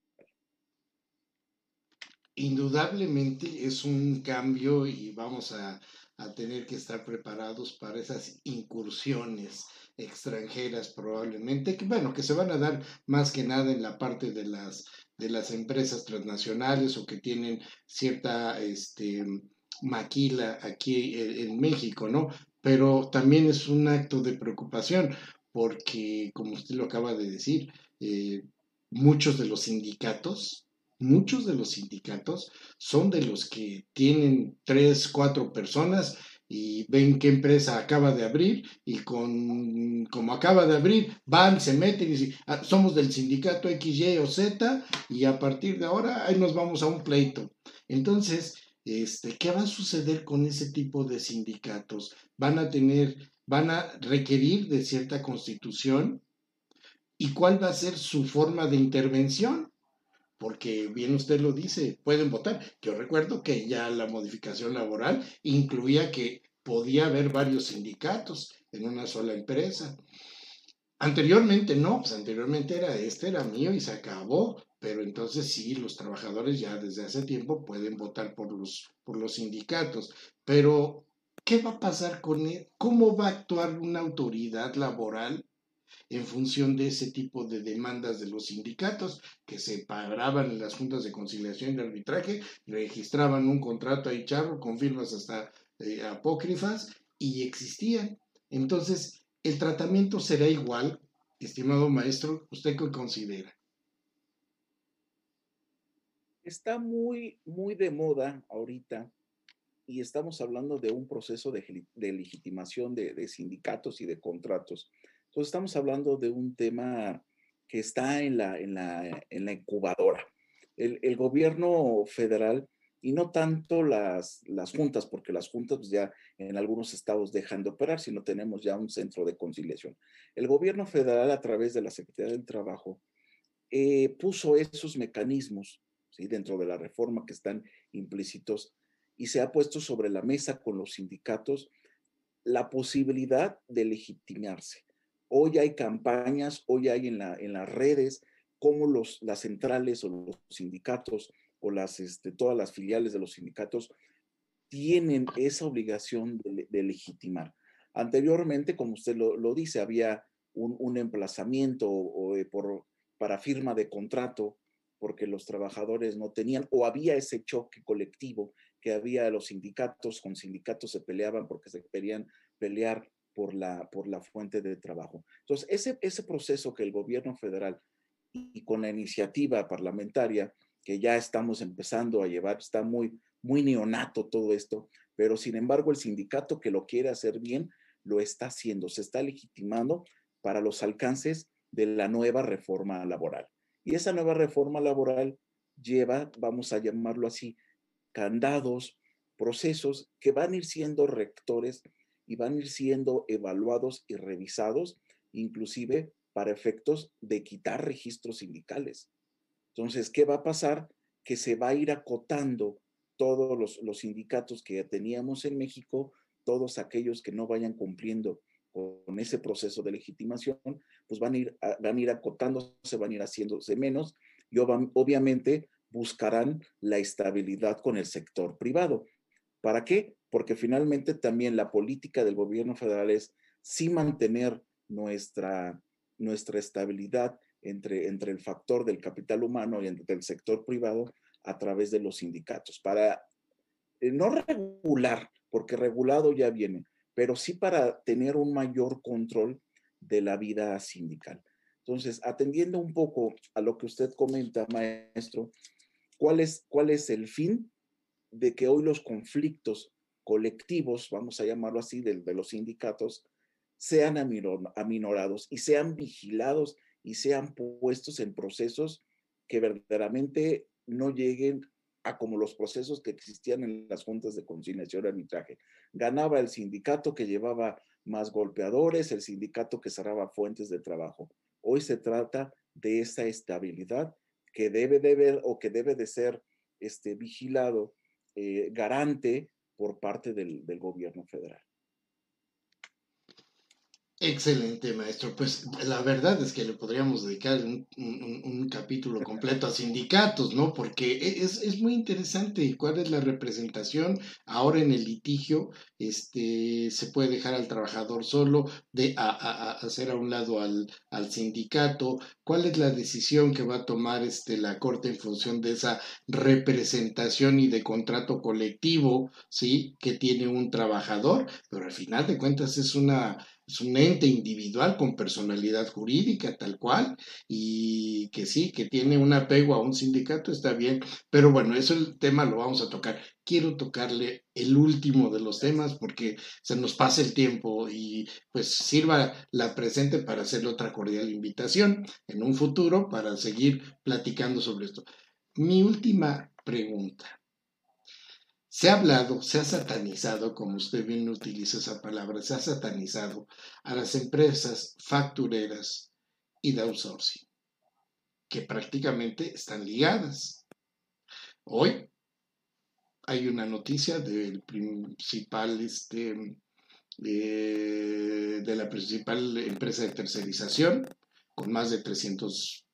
Indudablemente es un cambio y vamos a, tener que estar preparados para esas incursiones extranjeras probablemente, que bueno, que se van a dar más que nada en la parte de las, de las empresas transnacionales o que tienen cierta este, maquila aquí en México, ¿no? pero también es un acto de preocupación porque, como usted lo acaba de decir, eh, muchos de los sindicatos, muchos de los sindicatos son de los que tienen tres, cuatro personas y ven qué empresa acaba de abrir y con como acaba de abrir van, se meten y dicen, ah, somos del sindicato X, Y o Z y a partir de ahora ahí nos vamos a un pleito. Entonces, este, ¿qué va a suceder con ese tipo de sindicatos? ¿Van a tener, van a requerir de cierta constitución? ¿Y cuál va a ser su forma de intervención? Porque bien usted lo dice, pueden votar. Yo recuerdo que ya la modificación laboral incluía que podía haber varios sindicatos en una sola empresa. Anteriormente no, pues anteriormente era este, era mío y se acabó pero entonces sí, los trabajadores ya desde hace tiempo pueden votar por los, por los sindicatos. Pero, ¿qué va a pasar con él? ¿Cómo va a actuar una autoridad laboral en función de ese tipo de demandas de los sindicatos que se paraban en las juntas de conciliación y arbitraje, registraban un contrato ahí charro con firmas hasta eh, apócrifas y existían? Entonces, ¿el tratamiento será igual, estimado maestro? ¿Usted qué considera? Está muy, muy de moda ahorita y estamos hablando de un proceso de, legitimación de, sindicatos y de contratos. Entonces estamos hablando de un tema que está en la, en la, en la incubadora. El, gobierno federal y no tanto las, las juntas, porque las juntas pues, ya en algunos estados dejan de operar, sino tenemos ya un centro de conciliación. El gobierno federal a través de la Secretaría del Trabajo eh, puso esos mecanismos dentro de la reforma que están implícitos, y se ha puesto sobre la mesa con los sindicatos la posibilidad de legitimarse. Hoy hay campañas, hoy hay en, la, en las redes cómo los, las centrales o los sindicatos o las, este, todas las filiales de los sindicatos tienen esa obligación de, legitimar. Anteriormente, como usted lo, dice, había un, emplazamiento o, por, para firma de contrato porque los trabajadores no tenían, o había ese choque colectivo que había los sindicatos, con sindicatos se peleaban porque se querían pelear por la, por la fuente de trabajo. Entonces, ese, ese proceso que el gobierno federal y con la iniciativa parlamentaria que ya estamos empezando a llevar, está muy, muy neonato todo esto, pero sin embargo el sindicato que lo quiere hacer bien lo está haciendo, se está legitimando para los alcances de la nueva reforma laboral. Y esa nueva reforma laboral lleva, vamos a llamarlo así, candados, procesos que van a ir siendo rectores y van a ir siendo evaluados y revisados, inclusive para efectos de quitar registros sindicales. Entonces, ¿qué va a pasar? Que se va a ir acotando todos los, los sindicatos que teníamos en México, todos aquellos que no vayan cumpliendo con ese proceso de legitimación, pues van a ir, van a ir acotándose, van a ir haciéndose menos y obviamente buscarán la estabilidad con el sector privado. ¿Para qué? Porque finalmente también la política del gobierno federal es sí mantener nuestra, nuestra estabilidad entre, entre el factor del capital humano y entre el sector privado a través de los sindicatos, para eh, no regular, porque regulado ya viene, pero sí para tener un mayor control de la vida sindical. Entonces, atendiendo un poco a lo que usted comenta, maestro, ¿cuál es, cuál es el fin de que hoy los conflictos colectivos, vamos a llamarlo así, de, de los sindicatos, sean aminorados y sean vigilados y sean puestos en procesos que verdaderamente no lleguen a como los procesos que existían en las juntas de conciliación y arbitraje. Ganaba el sindicato que llevaba más golpeadores, el sindicato que cerraba fuentes de trabajo. Hoy se trata de esa estabilidad que debe de ver o que debe de ser este, vigilado, eh, garante por parte del gobierno federal. Excelente, maestro. Pues la verdad es que le podríamos dedicar un, capítulo completo a sindicatos, ¿no? Porque e, es, es, muy interesante cuál es la representación ahora en el litigio. Este, se puede dejar al trabajador solo, de a, hacer a un lado al, al, sindicato. ¿Cuál es la decisión que va a tomar este, la Corte en función de esa representación y de contrato colectivo, ¿sí? Que tiene un trabajador, pero al final de cuentas es una es un ente individual con personalidad jurídica tal cual y que sí, que tiene un apego a un sindicato, está bien, pero bueno, eso el tema lo vamos a tocar. Quiero tocarle el último de los temas porque se nos pasa el tiempo y pues sirva la presente para hacerle otra cordial invitación en un futuro para seguir platicando sobre esto. Mi última pregunta. Se ha hablado, se ha satanizado, como usted bien utiliza esa palabra, se ha satanizado a las empresas factureras y de outsourcing, que prácticamente están ligadas. Hoy hay una noticia del principal, este, de la principal empresa de tercerización, con más de 300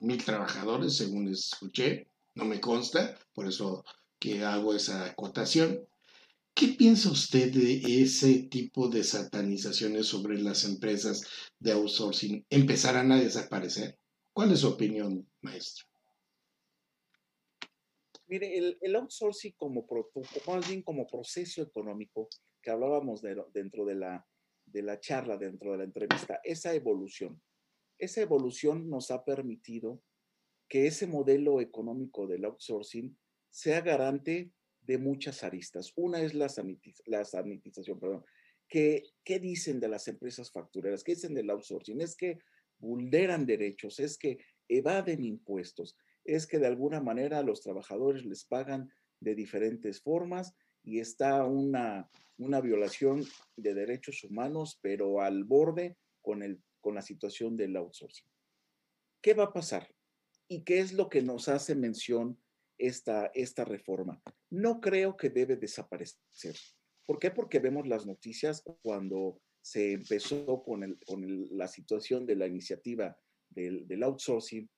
mil trabajadores, según escuché, no me consta, por eso que hago esa acotación. ¿Qué piensa usted de ese tipo de satanizaciones sobre las empresas de outsourcing? ¿Empezarán a desaparecer? ¿Cuál es su opinión, maestro? Mire, el, outsourcing como, más proceso económico que hablábamos dentro de la, de la charla, dentro de la entrevista, esa evolución, esa evolución nos ha permitido que ese modelo económico del outsourcing sea garante de muchas aristas. Una es la, la sanitización, perdón. ¿Qué, ¿Qué dicen de las empresas factureras? ¿Qué dicen del outsourcing? Es que vulneran derechos, es que evaden impuestos, es que de alguna manera a los trabajadores les pagan de diferentes formas y está una, una violación de derechos humanos, pero al borde con, el, con la situación del outsourcing. ¿Qué va a pasar? ¿Y qué es lo que nos hace mención esta, esta reforma. No creo que debe desaparecer. ¿Por qué? Porque vemos las noticias cuando se empezó con, el, con la situación de la iniciativa del, del, outsourcing,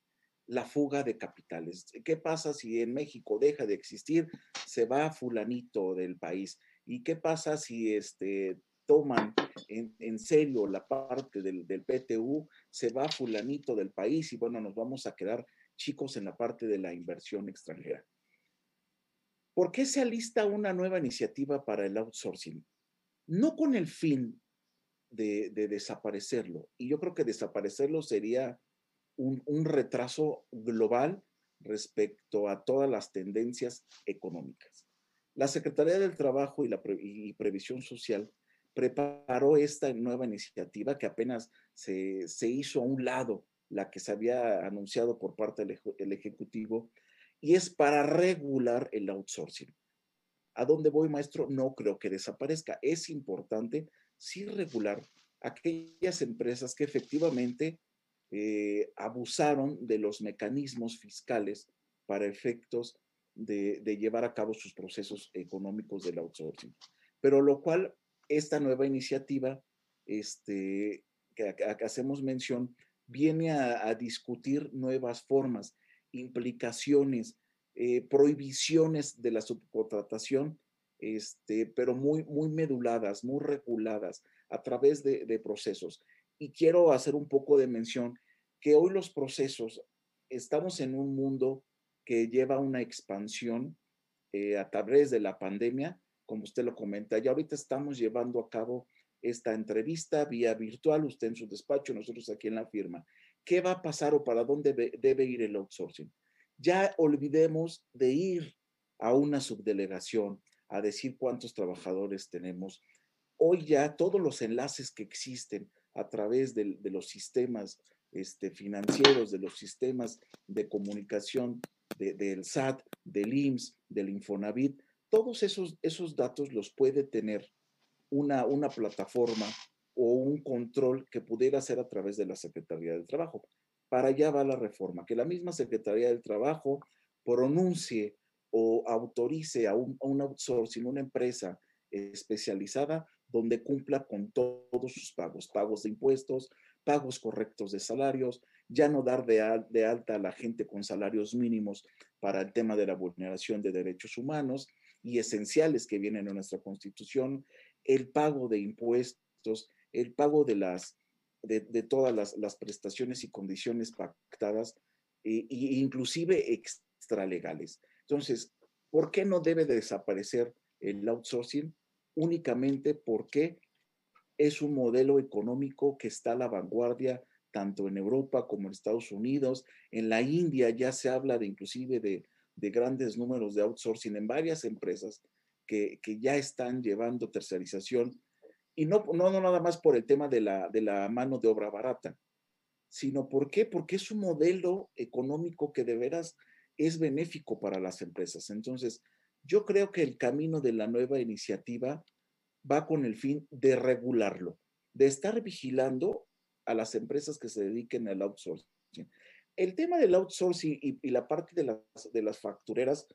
la fuga de capitales. ¿Qué pasa si en México deja de existir? Se va fulanito del país. ¿Y qué pasa si este, toman en, en serio la parte del, del, PTU? Se va fulanito del país y bueno, nos vamos a quedar chicos en la parte de la inversión extranjera. ¿Por qué se alista una nueva iniciativa para el outsourcing? No con el fin de, desaparecerlo, y yo creo que desaparecerlo sería un, un retraso global respecto a todas las tendencias económicas. La Secretaría del Trabajo y, la Previsión Social preparó esta nueva iniciativa que apenas se, hizo a un lado, la que se había anunciado por parte del Ejecutivo, y es para regular el outsourcing. ¿A dónde voy, maestro? No creo que desaparezca. Es importante sí regular aquellas empresas que efectivamente eh, abusaron de los mecanismos fiscales para efectos de, llevar a cabo sus procesos económicos del outsourcing. Pero lo cual, esta nueva iniciativa este, que, hacemos mención, viene a, discutir nuevas formas, implicaciones, eh, prohibiciones de la subcontratación, este, pero muy, muy meduladas, muy reguladas a través de, procesos. Y quiero hacer un poco de mención que hoy los procesos, estamos en un mundo que lleva una expansión eh, a través de la pandemia, como usted lo comenta. Y ahorita estamos llevando a cabo esta entrevista vía virtual, usted en su despacho, nosotros aquí en la firma. ¿Qué va a pasar o para dónde debe, ir el outsourcing? Ya olvidemos de ir a una subdelegación a decir cuántos trabajadores tenemos. Hoy ya todos los enlaces que existen a través de, los sistemas este, financieros, de los sistemas de comunicación del SAT, del IMSS, del Infonavit, todos esos, esos datos los puede tener una, una plataforma o un control que pudiera hacer a través de la Secretaría del Trabajo. Para allá va la reforma, que la misma Secretaría del Trabajo pronuncie o autorice a un, a un outsourcing, una empresa especializada donde cumpla con todos sus pagos, pagos de impuestos, pagos correctos de salarios, ya no dar de, de, alta a la gente con salarios mínimos para el tema de la vulneración de derechos humanos y esenciales que vienen en nuestra constitución, el pago de impuestos, el pago de, las, de, todas las, prestaciones y condiciones pactadas e, inclusive extralegales. Entonces, ¿por qué no debe desaparecer el outsourcing? Únicamente porque es un modelo económico que está a la vanguardia tanto en Europa como en Estados Unidos. En la India ya se habla de inclusive de, grandes números de outsourcing en varias empresas que, ya están llevando tercerización y no, no, nada más por el tema de la, de la mano de obra barata, sino ¿por? Porque es un modelo económico que de veras es benéfico para las empresas. Entonces, yo creo que el camino de la nueva iniciativa va con el fin de regularlo, de estar vigilando a las empresas que se dediquen al outsourcing. El tema del outsourcing y, la parte de las, de las factureras,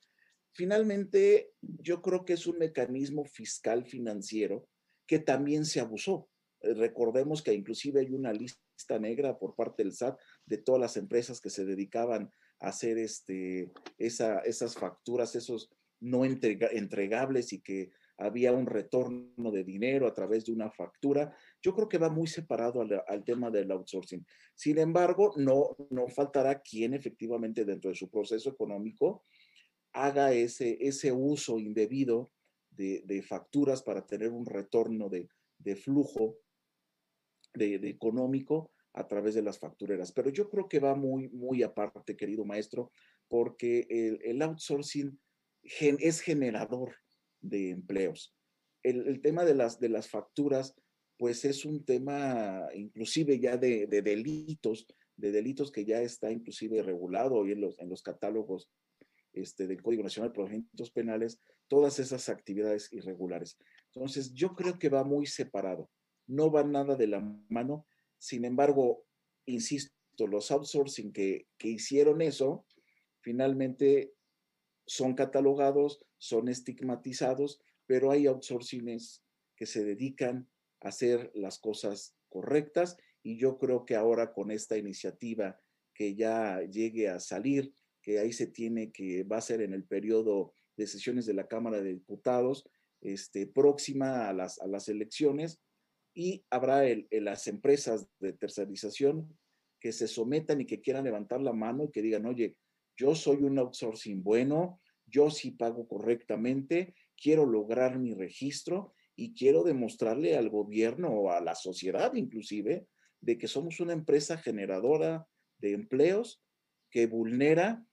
finalmente yo creo que es un mecanismo fiscal financiero que también se abusó. Eh, recordemos que inclusive hay una lista negra por parte del SAT de todas las empresas que se dedicaban a hacer este, esa, esas facturas, esos no entregables y que había un retorno de dinero a través de una factura. Yo creo que va muy separado al, tema del outsourcing. Sin embargo, no, no faltará quien efectivamente dentro de su proceso económico haga ese, ese uso indebido de, facturas para tener un retorno de, flujo de, económico a través de las factureras. Pero yo creo que va muy, muy aparte, querido maestro, porque el, outsourcing es generador de empleos. El, tema de las, de las facturas, pues es un tema inclusive ya de, delitos, de delitos que ya está inclusive regulado hoy en los, en los catálogos este, del Código Nacional de Procedimientos Penales, todas esas actividades irregulares. Entonces, yo creo que va muy separado, no va nada de la mano. Sin embargo, insisto, los outsourcing que, que hicieron eso, finalmente son catalogados, son estigmatizados, pero hay outsourcings que se dedican a hacer las cosas correctas y yo creo que ahora con esta iniciativa que ya llegue a salir, que ahí se tiene que va a ser en el periodo de sesiones de la Cámara de Diputados, este, próxima a las, a las elecciones, y habrá el, las empresas de tercerización que se sometan y que quieran levantar la mano y que digan, oye, yo soy un outsourcing bueno, yo sí pago correctamente, quiero lograr mi registro y quiero demostrarle al gobierno o a la sociedad inclusive de que somos una empresa generadora de empleos que vulnera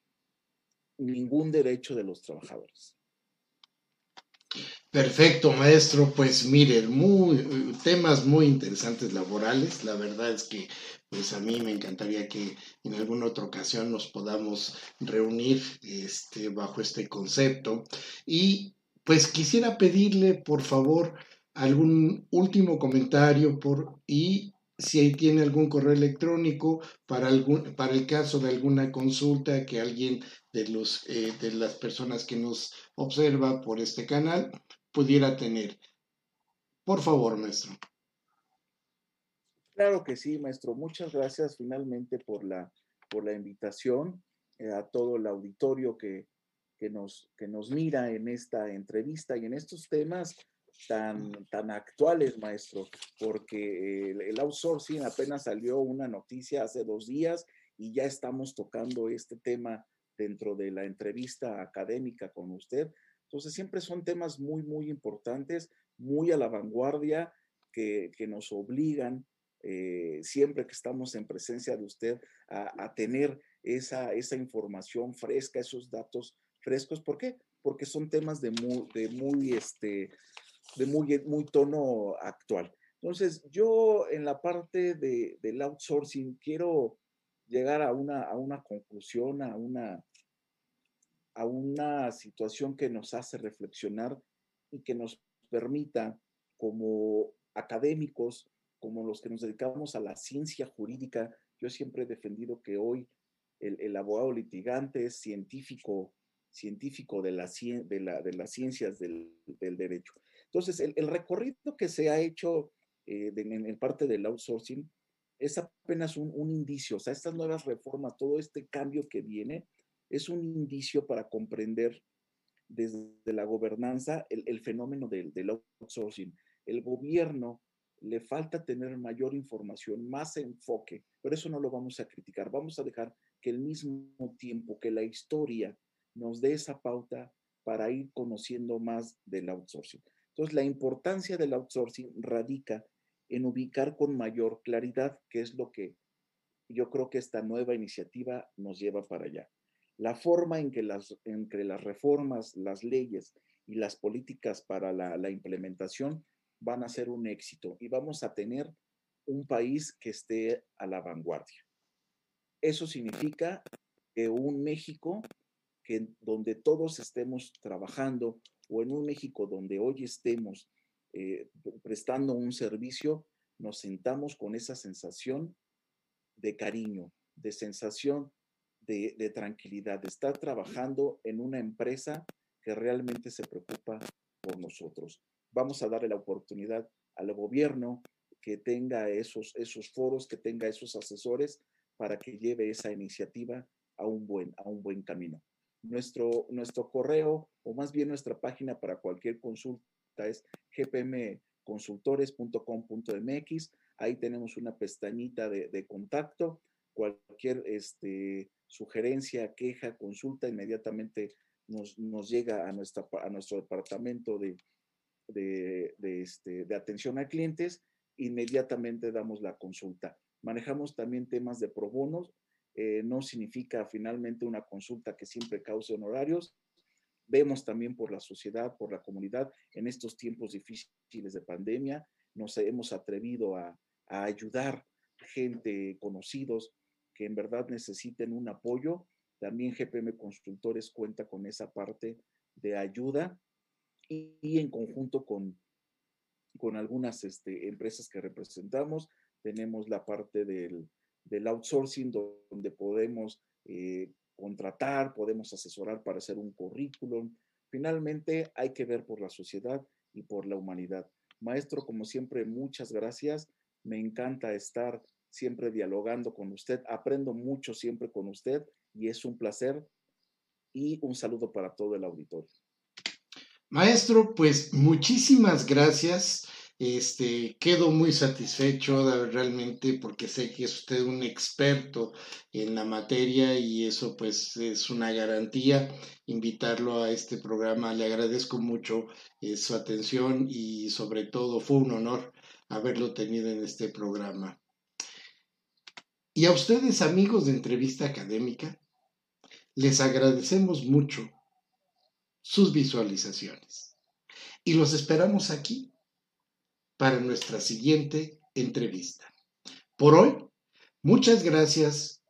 ningún derecho de los trabajadores. Perfecto, maestro. Pues miren, muy, temas muy interesantes laborales. La verdad es que pues a mí me encantaría que en alguna otra ocasión nos podamos reunir este, bajo este concepto. Y pues quisiera pedirle, por favor, algún último comentario por, y si ahí tiene algún correo electrónico para, algún, para el caso de alguna consulta que alguien de, los, eh, de las personas que nos observa por este canal pudiera tener. Por favor, maestro. Claro que sí, maestro. Muchas gracias finalmente por la, por la invitación eh, a todo el auditorio que, que, nos, que nos mira en esta entrevista y en estos temas tan, tan actuales, maestro, porque el, outsourcing apenas salió una noticia hace dos días y ya estamos tocando este tema dentro de la entrevista académica con usted. Entonces, siempre son temas muy, muy importantes, muy a la vanguardia, que, que nos obligan, eh, siempre que estamos en presencia de usted, a, a tener esa, esa información fresca, esos datos frescos. ¿Por qué? Porque son temas de muy, de muy, este, de muy, muy tono actual. Entonces, yo en la parte de, del outsourcing quiero llegar a una, a una conclusión, a una, a una situación que nos hace reflexionar y que nos permita, como académicos, como los que nos dedicamos a la ciencia jurídica, yo siempre he defendido que hoy el, el abogado litigante es científico, científico de, la, de, la, de las ciencias del, del derecho. Entonces, el, recorrido que se ha hecho eh, en, parte del outsourcing es apenas un, indicio, o sea, estas nuevas reformas, todo este cambio que viene, es un indicio para comprender desde la gobernanza el, fenómeno del, del, outsourcing. El gobierno le falta tener mayor información, más enfoque, pero eso no lo vamos a criticar. Vamos a dejar que el mismo tiempo, que la historia nos dé esa pauta para ir conociendo más del outsourcing. Entonces, la importancia del outsourcing radica en ubicar con mayor claridad, que es lo que yo creo que esta nueva iniciativa nos lleva para allá. La forma en que las, entre las reformas, las leyes y las políticas para la, la implementación van a ser un éxito y vamos a tener un país que esté a la vanguardia. Eso significa que un México que donde todos estemos trabajando o en un México donde hoy estemos eh, prestando un servicio, nos sentamos con esa sensación de cariño, de sensación de, tranquilidad, de estar trabajando en una empresa que realmente se preocupa por nosotros. Vamos a darle la oportunidad al gobierno que tenga esos, foros, que tenga esos asesores para que lleve esa iniciativa a un buen camino. Nuestro, nuestro correo o más bien nuestra página para cualquier consulta es gpmconsultores.com.mx. Ahí tenemos una pestañita de, contacto. Cualquier este, sugerencia, queja, consulta, inmediatamente nos, nos llega a, nuestra, a nuestro departamento de, de, de, este, de atención a clientes. Inmediatamente damos la consulta. Manejamos también temas de pro bonos, eh, no significa finalmente una consulta que siempre cause honorarios. Vemos también por la sociedad, por la comunidad, en estos tiempos difíciles de pandemia, nos hemos atrevido a, ayudar gente, conocidos, que en verdad necesiten un apoyo. También GPM Consultores cuenta con esa parte de ayuda y, en conjunto con, con algunas este, empresas que representamos, tenemos la parte del, del outsourcing donde podemos eh, contratar, podemos asesorar para hacer un currículum. Finalmente, hay que ver por la sociedad y por la humanidad. Maestro, como siempre, muchas gracias. Me encanta estar siempre dialogando con usted. Aprendo mucho siempre con usted y es un placer. Y un saludo para todo el auditorio. Maestro, pues muchísimas gracias. Este, quedo muy satisfecho realmente porque sé que es usted un experto en la materia y eso pues es una garantía invitarlo a este programa. Le agradezco mucho eh, su atención y sobre todo fue un honor haberlo tenido en este programa. Y a ustedes amigos de entrevista académica, les agradecemos mucho sus visualizaciones. y los esperamos aquí para nuestra siguiente entrevista. Por hoy, muchas gracias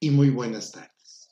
y muy buenas tardes.